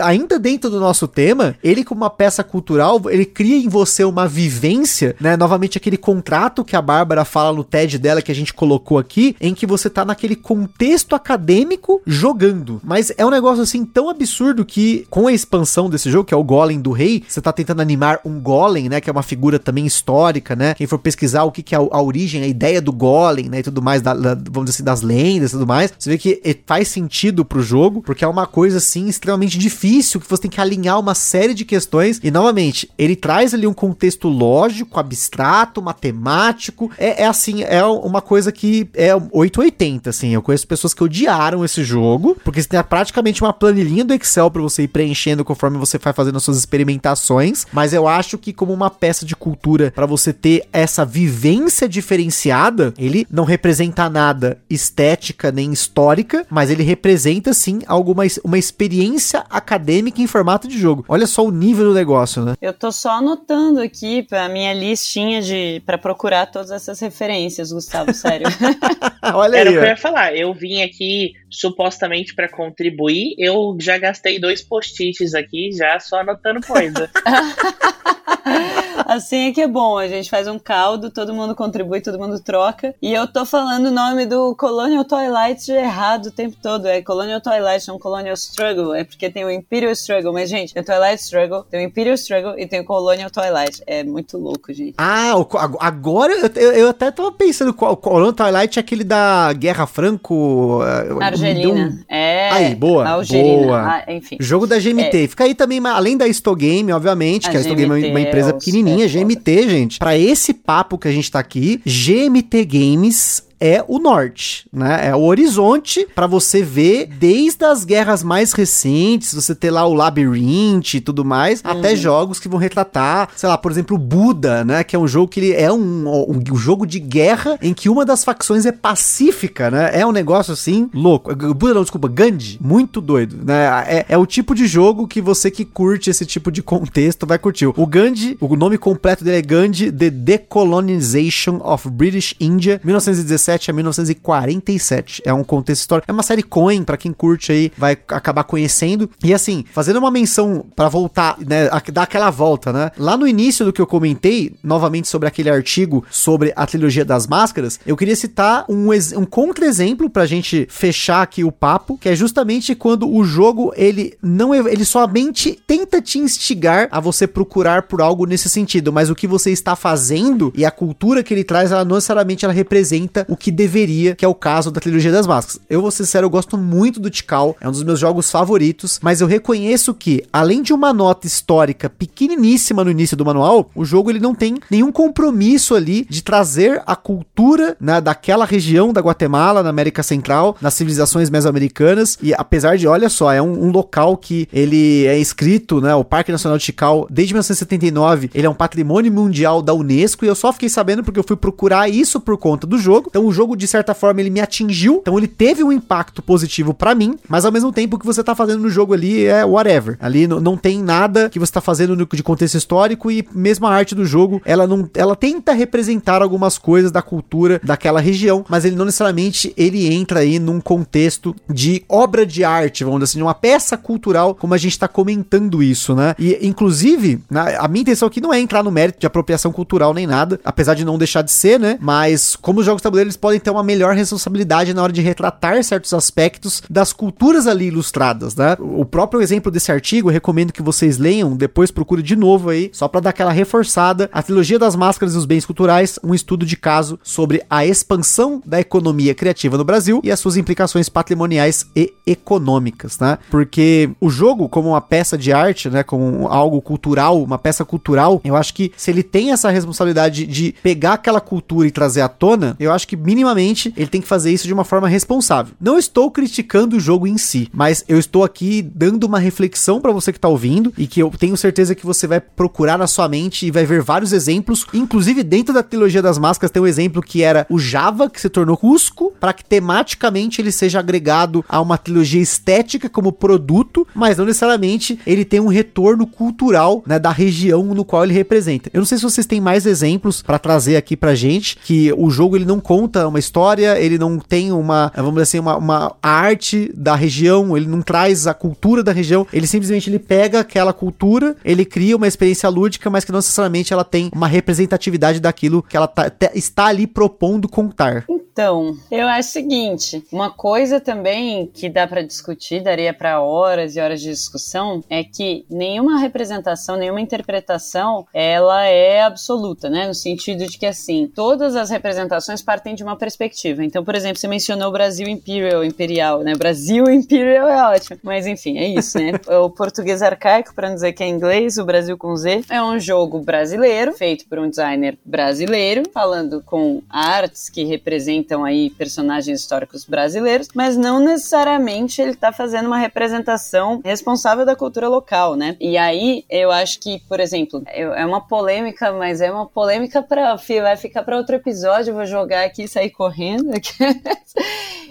ainda dentro do nosso tema, ele como uma peça cultural, ele cria em você uma vivência, né? Novamente aquele contrato que a Bárbara fala no TED dela que a gente colocou aqui, em que você tá naquele contexto acadêmico jogando. Mas é um negócio assim tão absurdo que com a expansão desse jogo, que é o Golem do Rei, você tá tentando animar um Golem, né, que é uma figura também histórica, né? Quem for pesquisar o que que é a, a origem, a ideia do Golem, né, e tudo mais, da, da, vamos dizer assim, das lendas e tudo mais, você vê que faz sentido pro jogo, porque é uma coisa assim extremamente difícil, que você tem que alinhar uma série de questões e novamente, ele traz ali um contexto lógico, abstrato, matemático. É, é assim, é uma coisa que é 880, assim. Eu conheço pessoas que odiaram esse jogo, porque você tem praticamente uma planilhinha do Excel para você ir preenchendo conforme você vai fazendo as suas experimentações. Mas eu acho que, como uma peça de cultura, para você ter essa vivência diferenciada, ele não representa nada estética nem histórica, mas ele representa sim alguma uma experiência acadêmica em formato de jogo. Olha só o nível do negócio, né? Eu tô só anotando aqui pra minha listinha de para procurar todas essas essas referências, Gustavo, sério. Olha Era aí. Era o que eu ia falar. Eu vim aqui supostamente para contribuir, eu já gastei dois post-its aqui, já só anotando coisa. Assim é que é bom, a gente faz um caldo, todo mundo contribui, todo mundo troca. E eu tô falando o nome do Colonial Twilight errado o tempo todo. É Colonial Twilight, não Colonial Struggle. É porque tem o Imperial Struggle. Mas, gente, tem o Twilight Struggle, tem o Imperial Struggle e tem o Colonial Twilight. É muito louco, gente. Ah, agora eu, eu, eu até tava pensando, o Colonial Twilight é aquele da Guerra Franco... Eh, Argelina. Um... É. Aí, boa. Algerina. Boa. Ah, enfim. Jogo da GMT. É. Fica aí também, além da Stogame, obviamente, a que a Stogame é uma empresa é pequenininha, GMT, gente. Para esse papo que a gente tá aqui, GMT Games é o norte, né? É o horizonte para você ver desde as guerras mais recentes, você ter lá o Labyrinth e tudo mais, uhum. até jogos que vão retratar, sei lá, por exemplo, Buda, né? Que é um jogo que ele é um, um, um, jogo de guerra em que uma das facções é pacífica, né? É um negócio assim louco. Buda não, desculpa, Gandhi, muito doido, né? É, é o tipo de jogo que você que curte esse tipo de contexto vai curtir. O Gandhi, o nome completo dele é Gandhi, The Decolonization of British India, 1917 1917 a 1947. É um contexto histórico. É uma série Coen, para quem curte aí, vai acabar conhecendo. E assim, fazendo uma menção para voltar, né, dar aquela volta, né? Lá no início do que eu comentei, novamente sobre aquele artigo sobre a trilogia das máscaras, eu queria citar um, um contra-exemplo pra gente fechar aqui o papo, que é justamente quando o jogo, ele não ele somente tenta te instigar a você procurar por algo nesse sentido, mas o que você está fazendo e a cultura que ele traz, ela não necessariamente ela representa o que deveria, que é o caso da trilogia das máscaras. Eu vou ser sincero, eu gosto muito do Tikal, é um dos meus jogos favoritos, mas eu reconheço que, além de uma nota histórica pequeniníssima no início do manual, o jogo ele não tem nenhum compromisso ali de trazer a cultura né, daquela região da Guatemala, na América Central, nas civilizações mesoamericanas, e apesar de, olha só, é um, um local que ele é escrito, né, o Parque Nacional de Tikal, desde 1979, ele é um patrimônio mundial da Unesco, e eu só fiquei sabendo porque eu fui procurar isso por conta do jogo, então o jogo, de certa forma, ele me atingiu. Então ele teve um impacto positivo para mim, mas ao mesmo tempo o que você tá fazendo no jogo ali é whatever. Ali não tem nada que você tá fazendo de contexto histórico e mesmo a arte do jogo, ela não ela tenta representar algumas coisas da cultura daquela região, mas ele não necessariamente ele entra aí num contexto de obra de arte, vamos dizer assim, de uma peça cultural, como a gente tá comentando isso, né? E inclusive, a minha intenção aqui não é entrar no mérito de apropriação cultural nem nada, apesar de não deixar de ser, né? Mas como os jogos tabuleiro eles podem ter uma melhor responsabilidade na hora de retratar certos aspectos das culturas ali ilustradas, né? O próprio exemplo desse artigo, eu recomendo que vocês leiam, depois procure de novo aí, só para dar aquela reforçada. A trilogia das máscaras e os bens culturais, um estudo de caso sobre a expansão da economia criativa no Brasil e as suas implicações patrimoniais e econômicas, né? Porque o jogo, como uma peça de arte, né, como algo cultural, uma peça cultural, eu acho que se ele tem essa responsabilidade de pegar aquela cultura e trazer à tona, eu acho que minimamente ele tem que fazer isso de uma forma responsável. Não estou criticando o jogo em si, mas eu estou aqui dando uma reflexão para você que tá ouvindo e que eu tenho certeza que você vai procurar na sua mente e vai ver vários exemplos, inclusive dentro da trilogia das máscaras tem um exemplo que era o Java que se tornou Cusco, para que tematicamente ele seja agregado a uma trilogia estética como produto, mas não necessariamente ele tem um retorno cultural, né, da região no qual ele representa. Eu não sei se vocês têm mais exemplos para trazer aqui pra gente que o jogo ele não conta uma história, ele não tem uma, vamos dizer assim, uma, uma arte da região, ele não traz a cultura da região, ele simplesmente ele pega aquela cultura, ele cria uma experiência lúdica, mas que não necessariamente ela tem uma representatividade daquilo que ela tá, está ali propondo contar. Então, eu acho o seguinte, uma coisa também que dá para discutir, daria para horas e horas de discussão, é que nenhuma representação, nenhuma interpretação, ela é absoluta, né? No sentido de que assim, todas as representações partem de uma perspectiva. Então, por exemplo, você mencionou o Brasil Imperial, Imperial, né? Brasil Imperial é ótimo. Mas enfim, é isso, né? o português arcaico, para não dizer que é inglês, o Brasil com Z, é um jogo brasileiro, feito por um designer brasileiro, falando com artes que representam aí personagens históricos brasileiros, mas não necessariamente ele tá fazendo uma representação responsável da cultura local, né? E aí, eu acho que, por exemplo, é uma polêmica, mas é uma polêmica para vai ficar para outro episódio, eu vou jogar aqui e sair correndo.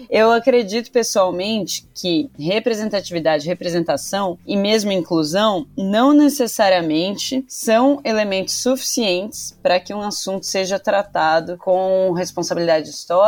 Eu acredito pessoalmente que representatividade, representação e mesmo inclusão não necessariamente são elementos suficientes para que um assunto seja tratado com responsabilidade histórica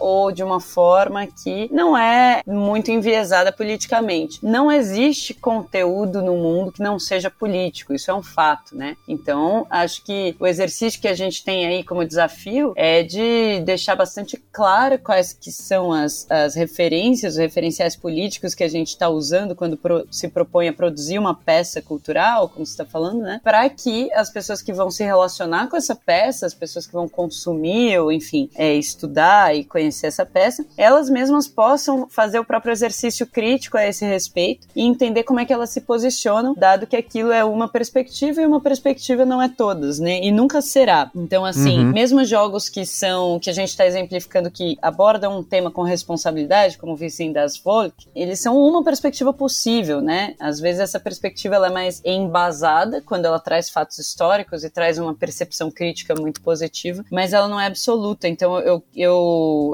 ou de uma forma que não é muito enviesada politicamente. Não existe conteúdo no mundo que não seja político, isso é um fato, né? Então, acho que o exercício que a gente tem aí como desafio é de deixar bastante claro quais que são as, as referências, os referenciais políticos que a gente está usando quando pro, se propõe a produzir uma peça cultural, como você está falando, né? Para que as pessoas que vão se relacionar com essa peça, as pessoas que vão consumir ou, enfim, é, estudar e conhecer essa peça, elas mesmas possam fazer o próprio exercício crítico a esse respeito e entender como é que elas se posicionam, dado que aquilo é uma perspectiva e uma perspectiva não é todas, né? E nunca será. Então, assim, uhum. mesmo jogos que são, que a gente está exemplificando que abordam um tema com responsabilidade, como o Vicente das Volk, eles são uma perspectiva possível, né? Às vezes essa perspectiva ela é mais embasada quando ela traz fatos históricos e traz uma percepção crítica muito positiva, mas ela não é absoluta. Então eu, eu,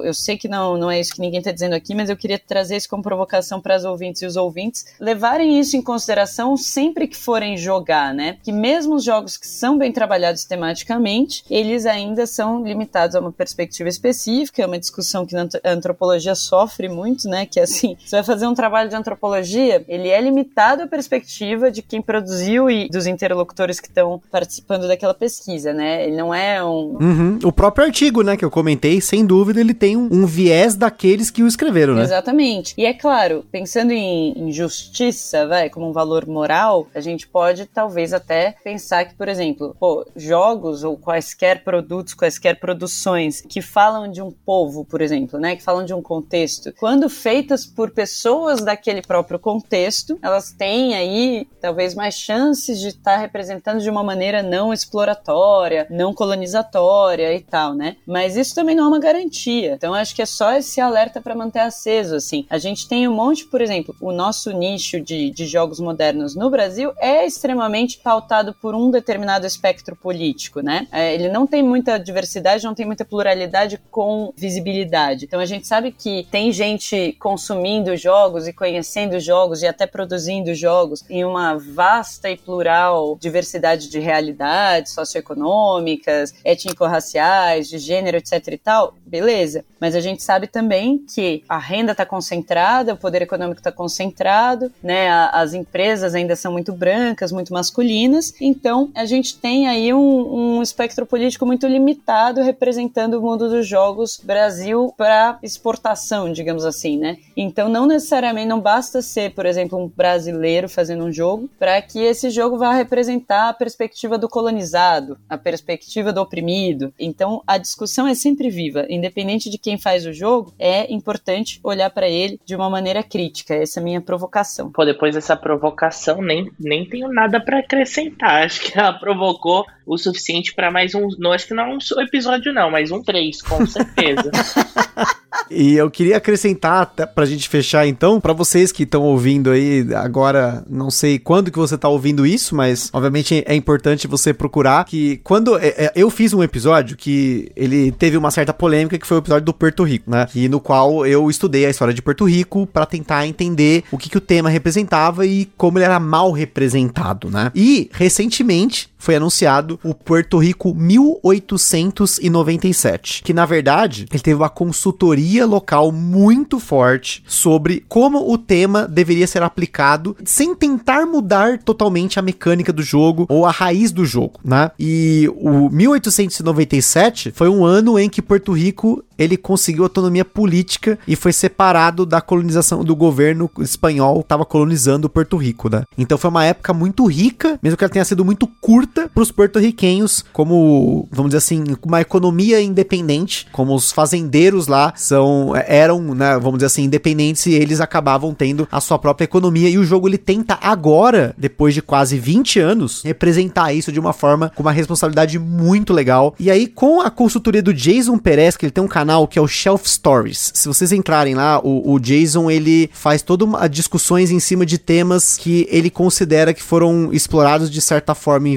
eu sei que não, não é isso que ninguém está dizendo aqui, mas eu queria trazer isso como provocação para as ouvintes e os ouvintes levarem isso em consideração sempre que forem jogar, né? Que mesmo os jogos que são bem trabalhados tematicamente, eles ainda são limitados a uma perspectiva específica, é uma discussão que a antropologia sofre muito, né? Que é assim, você vai fazer um trabalho de antropologia, ele é limitado à perspectiva de quem produziu e dos interlocutores que estão participando daquela pesquisa, né? Ele não é um. Uhum. O próprio artigo, né, que eu comentei, sem dúvida, ele tem um, um viés daqueles que o escreveram, né? Exatamente. E é claro, pensando em, em justiça, vai, como um valor moral, a gente pode talvez até pensar que, por exemplo, pô, jogos ou quaisquer produtos, quaisquer produções que falam de um povo, por exemplo, né, que falam de um contexto, quando feitas por pessoas daquele próprio contexto, elas têm aí talvez mais chances de estar tá representando de uma maneira não exploratória, não colonizatória e tal, né? Mas isso também não é uma garantia. Então acho que é só esse alerta para manter aceso, assim. A gente tem um monte, por exemplo, o nosso nicho de, de jogos modernos no Brasil é extremamente pautado por um determinado espectro político, né? É, ele não tem muita diversidade, não tem muita pluralidade com visibilidade. Então a gente sabe que tem gente consumindo jogos e conhecendo jogos e até produzindo jogos em uma vasta e plural diversidade de realidades socioeconômicas, étnico-raciais, de gênero, etc e tal, beleza. Mas a gente sabe também que a renda está concentrada, o poder econômico está concentrado, né? As empresas ainda são muito brancas, muito masculinas, então a gente tem aí um, um espectro político muito limitado representando o mundo dos jogos Brasil para exportação, digamos assim, né? Então não necessariamente não basta ser, por exemplo, um brasileiro fazendo um jogo para que esse jogo vá representar a perspectiva do colonizado, a perspectiva do oprimido. Então a discussão é sempre viva, independente de quem faz o jogo, é importante olhar para ele de uma maneira crítica. Essa é a minha provocação. Pô, depois dessa provocação, nem, nem tenho nada para acrescentar. Acho que ela provocou o suficiente para mais um. Não, acho que não é um episódio, não, mas um três, com certeza. e eu queria acrescentar, pra gente fechar então, para vocês que estão ouvindo aí agora, não sei quando que você tá ouvindo isso, mas obviamente é importante você procurar que quando é, é, eu fiz um episódio que ele teve uma certa polêmica, que foi o episódio do Porto Rico, né? E no qual eu estudei a história de Porto Rico para tentar entender o que, que o tema representava e como ele era mal representado, né? E recentemente foi anunciado o Puerto Rico 1897, que na verdade ele teve uma consultoria local muito forte sobre como o tema deveria ser aplicado sem tentar mudar totalmente a mecânica do jogo ou a raiz do jogo, né? E o 1897 foi um ano em que Porto Rico ele conseguiu autonomia política e foi separado da colonização do governo espanhol que estava colonizando Porto Rico, né? Então foi uma época muito rica, mesmo que ela tenha sido muito curta para os porto-riquenhos, como vamos dizer assim, uma economia independente, como os fazendeiros lá são eram, né, vamos dizer assim, independentes e eles acabavam tendo a sua própria economia e o jogo ele tenta agora, depois de quase 20 anos, representar isso de uma forma com uma responsabilidade muito legal. E aí com a consultoria do Jason Perez, que ele tem um canal que é o Shelf Stories. Se vocês entrarem lá, o, o Jason ele faz toda uma discussões em cima de temas que ele considera que foram explorados de certa forma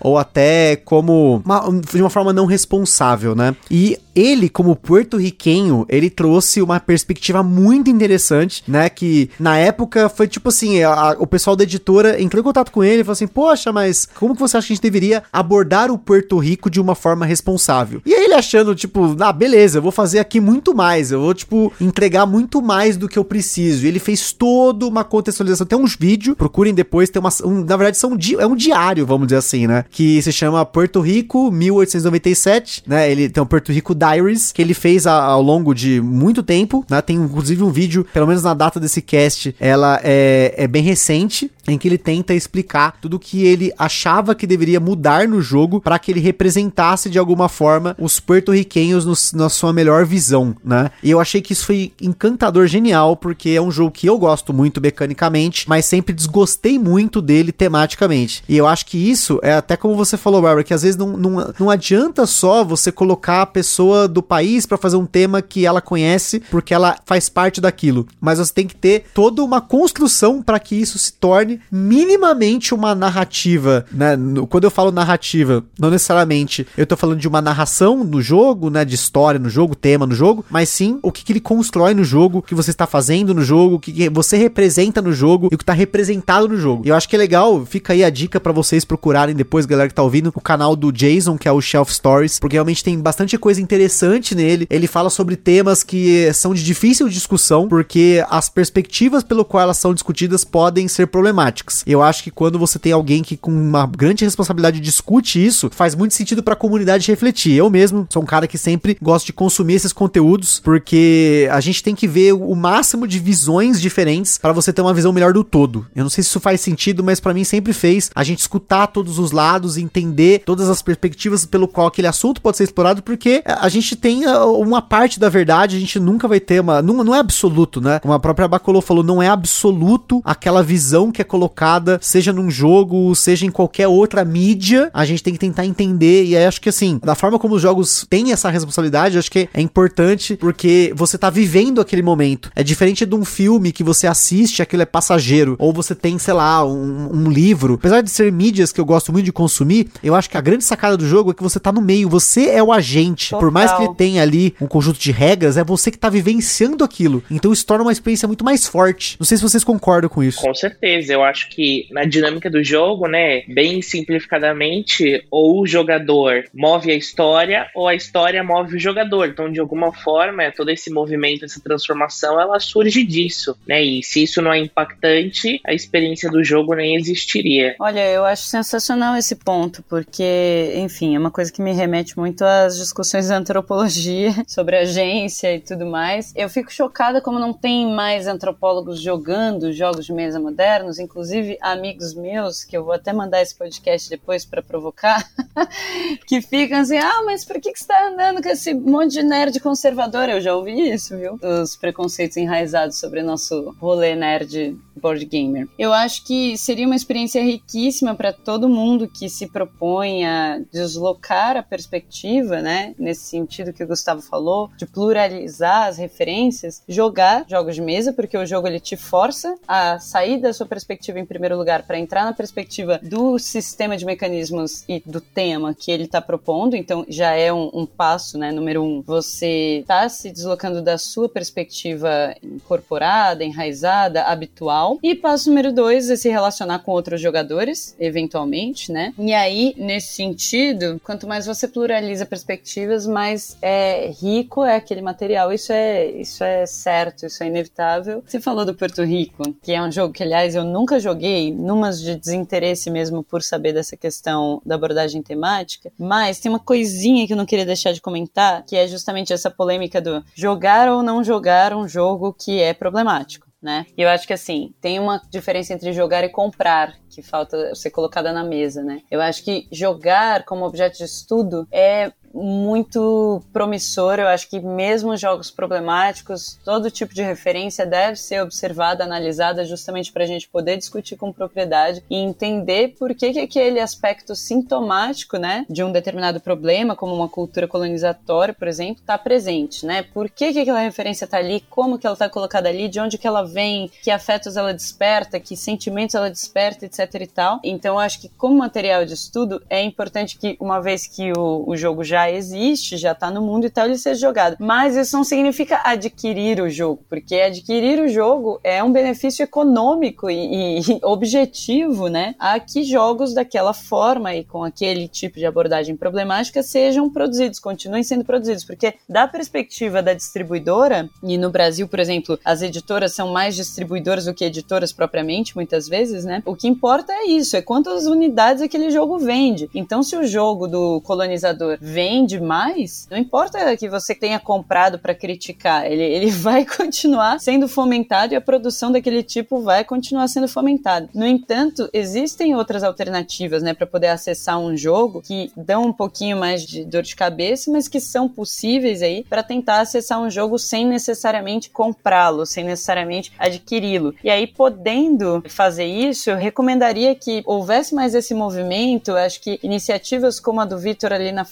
ou até como uma, de uma forma não responsável, né? E ele, como porto-riquenho, ele trouxe uma perspectiva muito interessante, né? Que na época foi tipo assim: a, o pessoal da editora entrou em contato com ele e falou assim: Poxa, mas como que você acha que a gente deveria abordar o Porto Rico de uma forma responsável? E aí ele achando, tipo, ah, beleza, eu vou fazer aqui muito mais, eu vou, tipo, entregar muito mais do que eu preciso. E ele fez toda uma contextualização. Tem uns vídeos, procurem depois, tem uma. Um, na verdade, são, é um diário, vamos dizer assim, né? Que se chama Porto Rico 1897, né? Ele tem o Porto Rico Diaries, que ele fez a, ao longo de muito tempo, né? Tem inclusive um vídeo, pelo menos na data desse cast, ela é, é bem recente, em que ele tenta explicar tudo o que ele achava que deveria mudar no jogo para que ele representasse de alguma forma os porto-riquenhos na sua melhor visão, né? E eu achei que isso foi encantador, genial, porque é um jogo que eu gosto muito mecanicamente, mas sempre desgostei muito dele tematicamente. E eu acho que isso é até como você falou, Barbara, que às vezes não, não, não adianta só você colocar a pessoa do país para fazer um tema que ela conhece, porque ela faz parte daquilo, mas você tem que ter toda uma construção para que isso se torne minimamente uma narrativa, né? Quando eu falo narrativa, não necessariamente eu tô falando de uma narração no jogo, né? De história no jogo, tema no jogo, mas sim o que, que ele constrói no jogo, o que você está fazendo no jogo, o que, que você representa no jogo e o que tá representado no jogo. E eu acho que é legal, fica aí a dica para vocês procurarem depois, galera que tá ouvindo, o canal do Jason, que é o Shelf Stories, porque realmente tem bastante coisa interessante nele. Ele fala sobre temas que são de difícil discussão, porque as perspectivas pelo qual elas são discutidas podem ser problemáticas problemáticas. Eu acho que quando você tem alguém que com uma grande responsabilidade discute isso, faz muito sentido para a comunidade refletir. Eu mesmo sou um cara que sempre gosto de consumir esses conteúdos porque a gente tem que ver o máximo de visões diferentes para você ter uma visão melhor do todo. Eu não sei se isso faz sentido, mas para mim sempre fez a gente escutar todos os lados, entender todas as perspectivas pelo qual aquele assunto pode ser explorado, porque a gente tem ah, uma parte da verdade, a gente nunca vai ter uma. Não, não é absoluto, né? Como a própria Bacolô falou, não é absoluto aquela visão que é colocada, seja num jogo, seja em qualquer outra mídia, a gente tem que tentar entender. E aí acho que assim, da forma como os jogos têm essa responsabilidade, acho que é importante porque você tá vivendo aquele momento. É diferente de um filme que você assiste, aquilo é passageiro. Ou você tem, sei lá, um, um livro. Apesar de ser mídias que eu gosto muito de consumir, eu acho que a grande sacada do jogo é que você tá no meio, você é o agente. Total. Por mais que ele tenha ali um conjunto de regras, é você que tá vivenciando aquilo. Então isso torna uma experiência muito mais forte. Não sei se vocês concordam com isso. Com certeza. Eu eu acho que na dinâmica do jogo, né, bem simplificadamente, ou o jogador move a história ou a história move o jogador. Então, de alguma forma, todo esse movimento, essa transformação, ela surge disso, né? E se isso não é impactante, a experiência do jogo nem existiria. Olha, eu acho sensacional esse ponto, porque, enfim, é uma coisa que me remete muito às discussões da antropologia sobre agência e tudo mais. Eu fico chocada como não tem mais antropólogos jogando jogos de mesa modernos, inclusive amigos meus, que eu vou até mandar esse podcast depois para provocar, que ficam assim: ah, mas por que, que você tá andando com esse monte de nerd conservador? Eu já ouvi isso, viu? Os preconceitos enraizados sobre nosso rolê nerd board gamer. Eu acho que seria uma experiência riquíssima para todo mundo que se propõe a deslocar a perspectiva, né? Nesse sentido que o Gustavo falou, de pluralizar as referências, jogar jogos de mesa, porque o jogo ele te força a sair da sua perspectiva perspectiva em primeiro lugar para entrar na perspectiva do sistema de mecanismos e do tema que ele está propondo. Então já é um, um, passo, né? Número um, você está se deslocando da sua perspectiva incorporada, enraizada, habitual. E passo número dois é se relacionar com outros jogadores, eventualmente, né? E aí, nesse sentido, quanto mais você pluraliza perspectivas, mais é rico é aquele material. Isso é, isso é certo, isso é inevitável. Você falou do Porto Rico, que é um jogo que, aliás, eu nunca nunca joguei, numas de desinteresse mesmo por saber dessa questão da abordagem temática, mas tem uma coisinha que eu não queria deixar de comentar, que é justamente essa polêmica do jogar ou não jogar um jogo que é problemático né? E eu acho que assim, tem uma diferença entre jogar e comprar, que falta ser colocada na mesa, né? Eu acho que jogar como objeto de estudo é muito promissor. Eu acho que mesmo jogos problemáticos, todo tipo de referência deve ser observada, analisada, justamente para a gente poder discutir com propriedade e entender por que, que aquele aspecto sintomático, né, de um determinado problema, como uma cultura colonizatória, por exemplo, está presente, né? Por que, que aquela referência está ali, como que ela está colocada ali, de onde que ela vem, que afetos ela desperta, que sentimentos ela desperta, etc e tal. Então, eu acho que como material de estudo, é importante que, uma vez que o, o jogo já existe, já está no mundo e tal, ele seja jogado. Mas isso não significa adquirir o jogo, porque adquirir o jogo é um benefício econômico e, e objetivo, né? A que jogos daquela forma e com aquele tipo de abordagem problemática sejam produzidos, continuem sendo produzidos, porque da perspectiva da distribuidora, e no Brasil, por exemplo, as editoras são mais distribuidoras do que editoras propriamente, muitas vezes, né? O que importa é isso, é quantas unidades aquele jogo vende. Então, se o jogo do colonizador vende mais, não importa que você tenha comprado para criticar, ele, ele vai continuar sendo fomentado e a produção daquele tipo vai continuar sendo fomentada. No entanto, existem outras alternativas, né, para poder acessar um jogo que dão um pouquinho mais de dor de cabeça, mas que são possíveis aí para tentar acessar um jogo sem necessariamente comprá-lo, sem necessariamente adquiri-lo. E aí, podendo fazer isso, eu recomendaria que houvesse mais esse movimento. Acho que iniciativas como a do Vitor ali na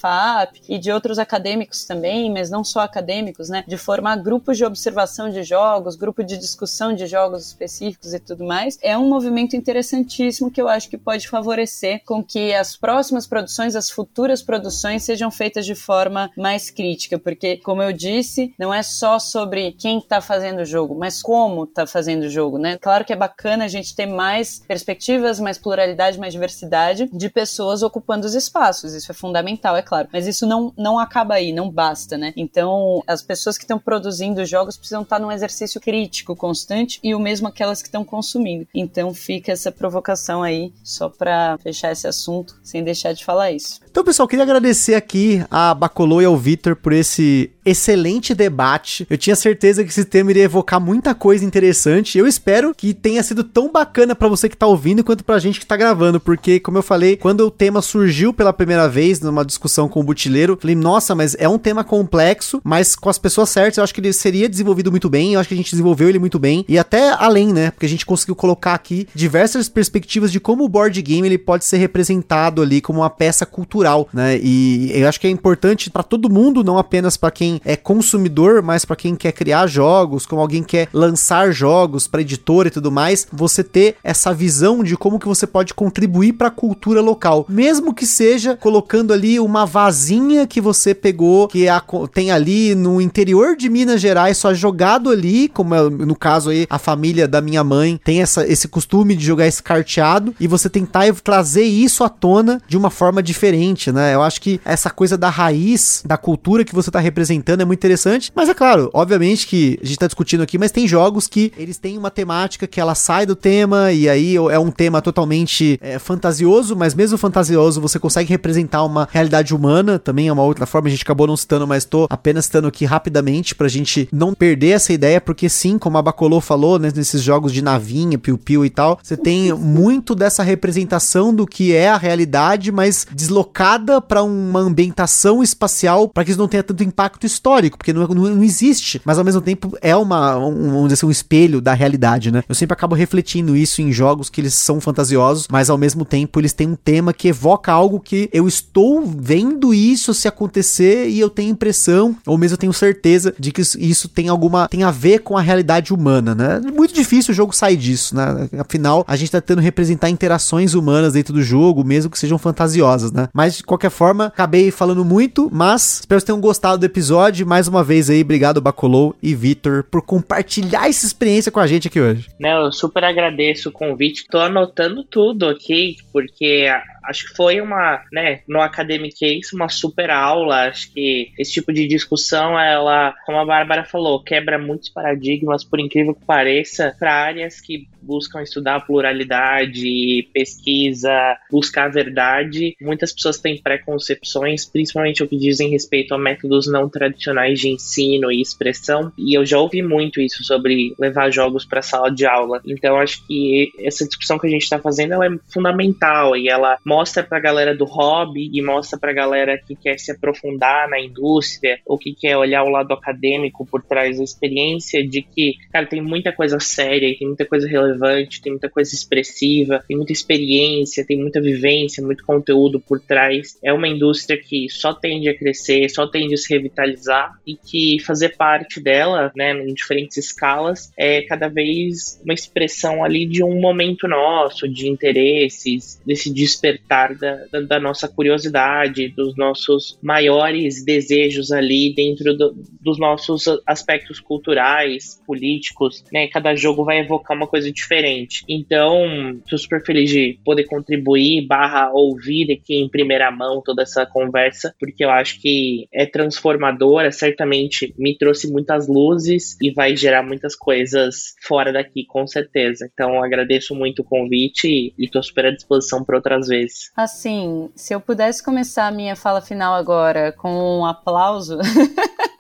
E de outros acadêmicos também, mas não só acadêmicos, né, de formar grupos de observação de jogos, grupo de discussão de jogos específicos e tudo mais, é um movimento interessantíssimo que eu acho que pode favorecer com que as próximas produções, as futuras produções sejam feitas de forma mais crítica, porque, como eu disse, não é só sobre quem está fazendo o jogo, mas como está fazendo o jogo, né? Claro que é bacana a gente ter mais perspectivas, mais pluralidade, mais diversidade de pessoas ocupando os espaços, isso é fundamental, é claro, mas isso não, não acaba aí, não basta, né? Então, as pessoas que estão produzindo jogos precisam estar num exercício crítico constante e o mesmo aquelas que estão consumindo. Então, fica essa provocação aí, só para fechar esse assunto, sem deixar de falar isso. Então, pessoal, queria agradecer aqui a Bacolô e ao Vitor por esse excelente debate. Eu tinha certeza que esse tema iria evocar muita coisa interessante. Eu espero que tenha sido tão bacana para você que tá ouvindo quanto pra gente que tá gravando, porque como eu falei, quando o tema surgiu pela primeira vez numa discussão com o Butileiro, falei: "Nossa, mas é um tema complexo, mas com as pessoas certas, eu acho que ele seria desenvolvido muito bem. Eu acho que a gente desenvolveu ele muito bem e até além, né? Porque a gente conseguiu colocar aqui diversas perspectivas de como o board game ele pode ser representado ali como uma peça cultural, né? E eu acho que é importante para todo mundo, não apenas para quem é consumidor, mas para quem quer criar jogos, como alguém quer lançar jogos para editora e tudo mais, você ter essa visão de como que você pode contribuir para a cultura local, mesmo que seja colocando ali uma vasinha que você pegou, que a, tem ali no interior de Minas Gerais, só jogado ali, como é, no caso aí a família da minha mãe tem essa, esse costume de jogar esse carteado e você tentar trazer isso à tona de uma forma diferente, né? Eu acho que essa coisa da raiz, da cultura que você tá representando é muito interessante, mas é claro, obviamente que a gente tá discutindo aqui, mas tem jogos que eles têm uma temática que ela sai do tema e aí é um tema totalmente é, fantasioso, mas mesmo fantasioso você consegue representar uma realidade humana, também é uma outra forma, a gente acabou não citando, mas tô apenas citando aqui rapidamente pra gente não perder essa ideia, porque sim, como a Bacolô falou, né, nesses jogos de navinha, piu-piu e tal, você tem muito dessa representação do que é a realidade, mas deslocada para uma ambientação espacial para que isso não tenha tanto impacto histórico, porque não, não, não, existe, mas ao mesmo tempo é uma, um, vamos dizer assim, um espelho da realidade, né? Eu sempre acabo refletindo isso em jogos que eles são fantasiosos, mas ao mesmo tempo eles têm um tema que evoca algo que eu estou vendo isso se acontecer e eu tenho impressão, ou mesmo eu tenho certeza de que isso tem alguma, tem a ver com a realidade humana, né? É muito difícil o jogo sair disso, né? Afinal, a gente tá tentando representar interações humanas dentro do jogo, mesmo que sejam fantasiosas, né? Mas de qualquer forma, acabei falando muito, mas espero que tenham gostado do episódio. Mais uma vez aí, obrigado Bacolou e Vitor por compartilhar essa experiência com a gente aqui hoje. Não, eu super agradeço o convite. Tô anotando tudo aqui, porque acho que foi uma, né, no Academic Case, uma super aula. Acho que esse tipo de discussão, ela, como a Bárbara falou, quebra muitos paradigmas, por incrível que pareça, para áreas que buscam estudar pluralidade, pesquisa, buscar a verdade. Muitas pessoas têm preconcepções, principalmente o que dizem respeito a métodos não tradicionais de ensino e expressão, e eu já ouvi muito isso sobre levar jogos para sala de aula. Então acho que essa discussão que a gente está fazendo é fundamental e ela mostra para a galera do hobby e mostra para a galera que quer se aprofundar na indústria ou que quer olhar o lado acadêmico por trás da experiência de que, cara, tem muita coisa séria, tem muita coisa relevante, tem muita coisa expressiva, tem muita experiência, tem muita vivência, muito conteúdo por trás. É uma indústria que só tende a crescer, só tende a se revitalizar e que fazer parte dela, né, em diferentes escalas, é cada vez uma expressão ali de um momento nosso, de interesses, desse despertar da, da, da nossa curiosidade, dos nossos maiores desejos ali dentro do, dos nossos aspectos culturais, políticos, né? Cada jogo vai evocar uma coisa diferente. Então, tô super feliz de poder contribuir, barra ouvir aqui em primeira mão toda essa conversa, porque eu acho que é transformadora, certamente me trouxe muitas luzes e vai gerar muitas coisas fora daqui, com certeza. Então, agradeço muito o convite e, e tô super à disposição para outras vezes. Assim, se eu pudesse começar a minha fala final agora com um aplauso.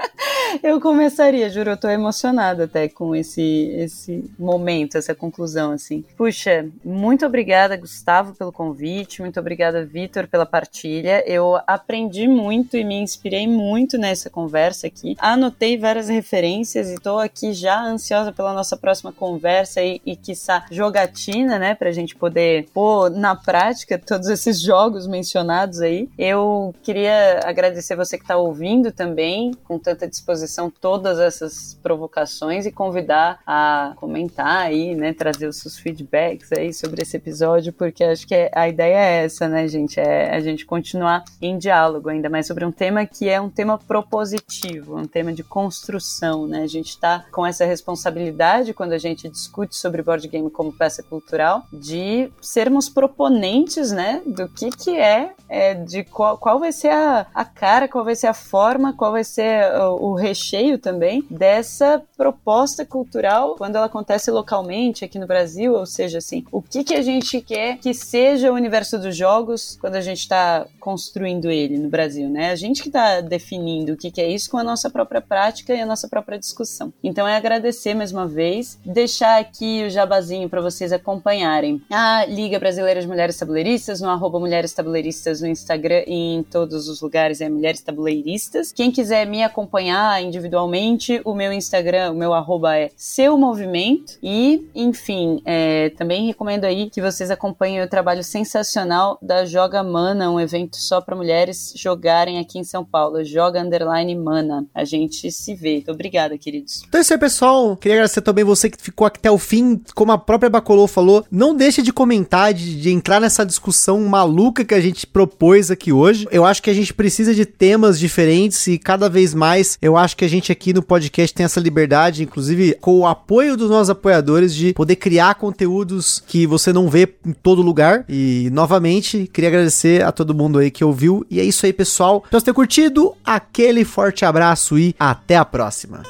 eu começaria, juro, eu tô emocionada até com esse, esse momento, essa conclusão, assim. Puxa, muito obrigada, Gustavo, pelo convite, muito obrigada, Vitor, pela partilha. Eu aprendi muito e me inspirei muito nessa conversa aqui. Anotei várias referências e tô aqui já ansiosa pela nossa próxima conversa e, e quiçá, jogatina, né, pra gente poder pôr na prática todos esses jogos mencionados aí. Eu queria agradecer você que tá ouvindo também, com tanta disposição disposição todas essas provocações e convidar a comentar aí, né, trazer os seus feedbacks aí sobre esse episódio, porque acho que é, a ideia é essa, né, gente, é a gente continuar em diálogo, ainda mais sobre um tema que é um tema propositivo, um tema de construção, né, a gente está com essa responsabilidade quando a gente discute sobre board game como peça cultural, de sermos proponentes, né, do que que é, é de qual, qual vai ser a, a cara, qual vai ser a forma, qual vai ser o, o recheio também dessa proposta cultural quando ela acontece localmente aqui no Brasil, ou seja, assim, o que que a gente quer que seja o universo dos jogos quando a gente está construindo ele no Brasil, né? A gente que está definindo o que que é isso com a nossa própria prática e a nossa própria discussão. Então é agradecer mais uma vez, deixar aqui o jabazinho para vocês acompanharem a Liga Brasileira de Mulheres Tabuleiristas no arroba Mulheres Tabuleiristas no Instagram e em todos os lugares é Mulheres Tabuleiristas. Quem quiser me acompanhar individualmente, o meu Instagram, o meu arroba é seu movimento. E, enfim, é, também recomendo aí que vocês acompanhem o trabalho sensacional da Joga Mana, um evento só para mulheres jogarem aqui em São Paulo. Joga Underline Mana. A gente se vê. Muito obrigada, queridos. Então é isso aí, pessoal. Queria agradecer também você que ficou até o fim. Como a própria Bacolô falou, não deixe de comentar, de, de entrar nessa discussão maluca que a gente propôs aqui hoje. Eu acho que a gente precisa de temas diferentes e cada vez mais eu acho que a gente aqui no podcast tem essa liberdade, inclusive com o apoio dos nossos apoiadores, de poder criar conteúdos que você não vê em todo lugar. E novamente, queria agradecer a todo mundo aí que ouviu. E é isso aí, pessoal. Espero ter curtido. Aquele forte abraço e até a próxima.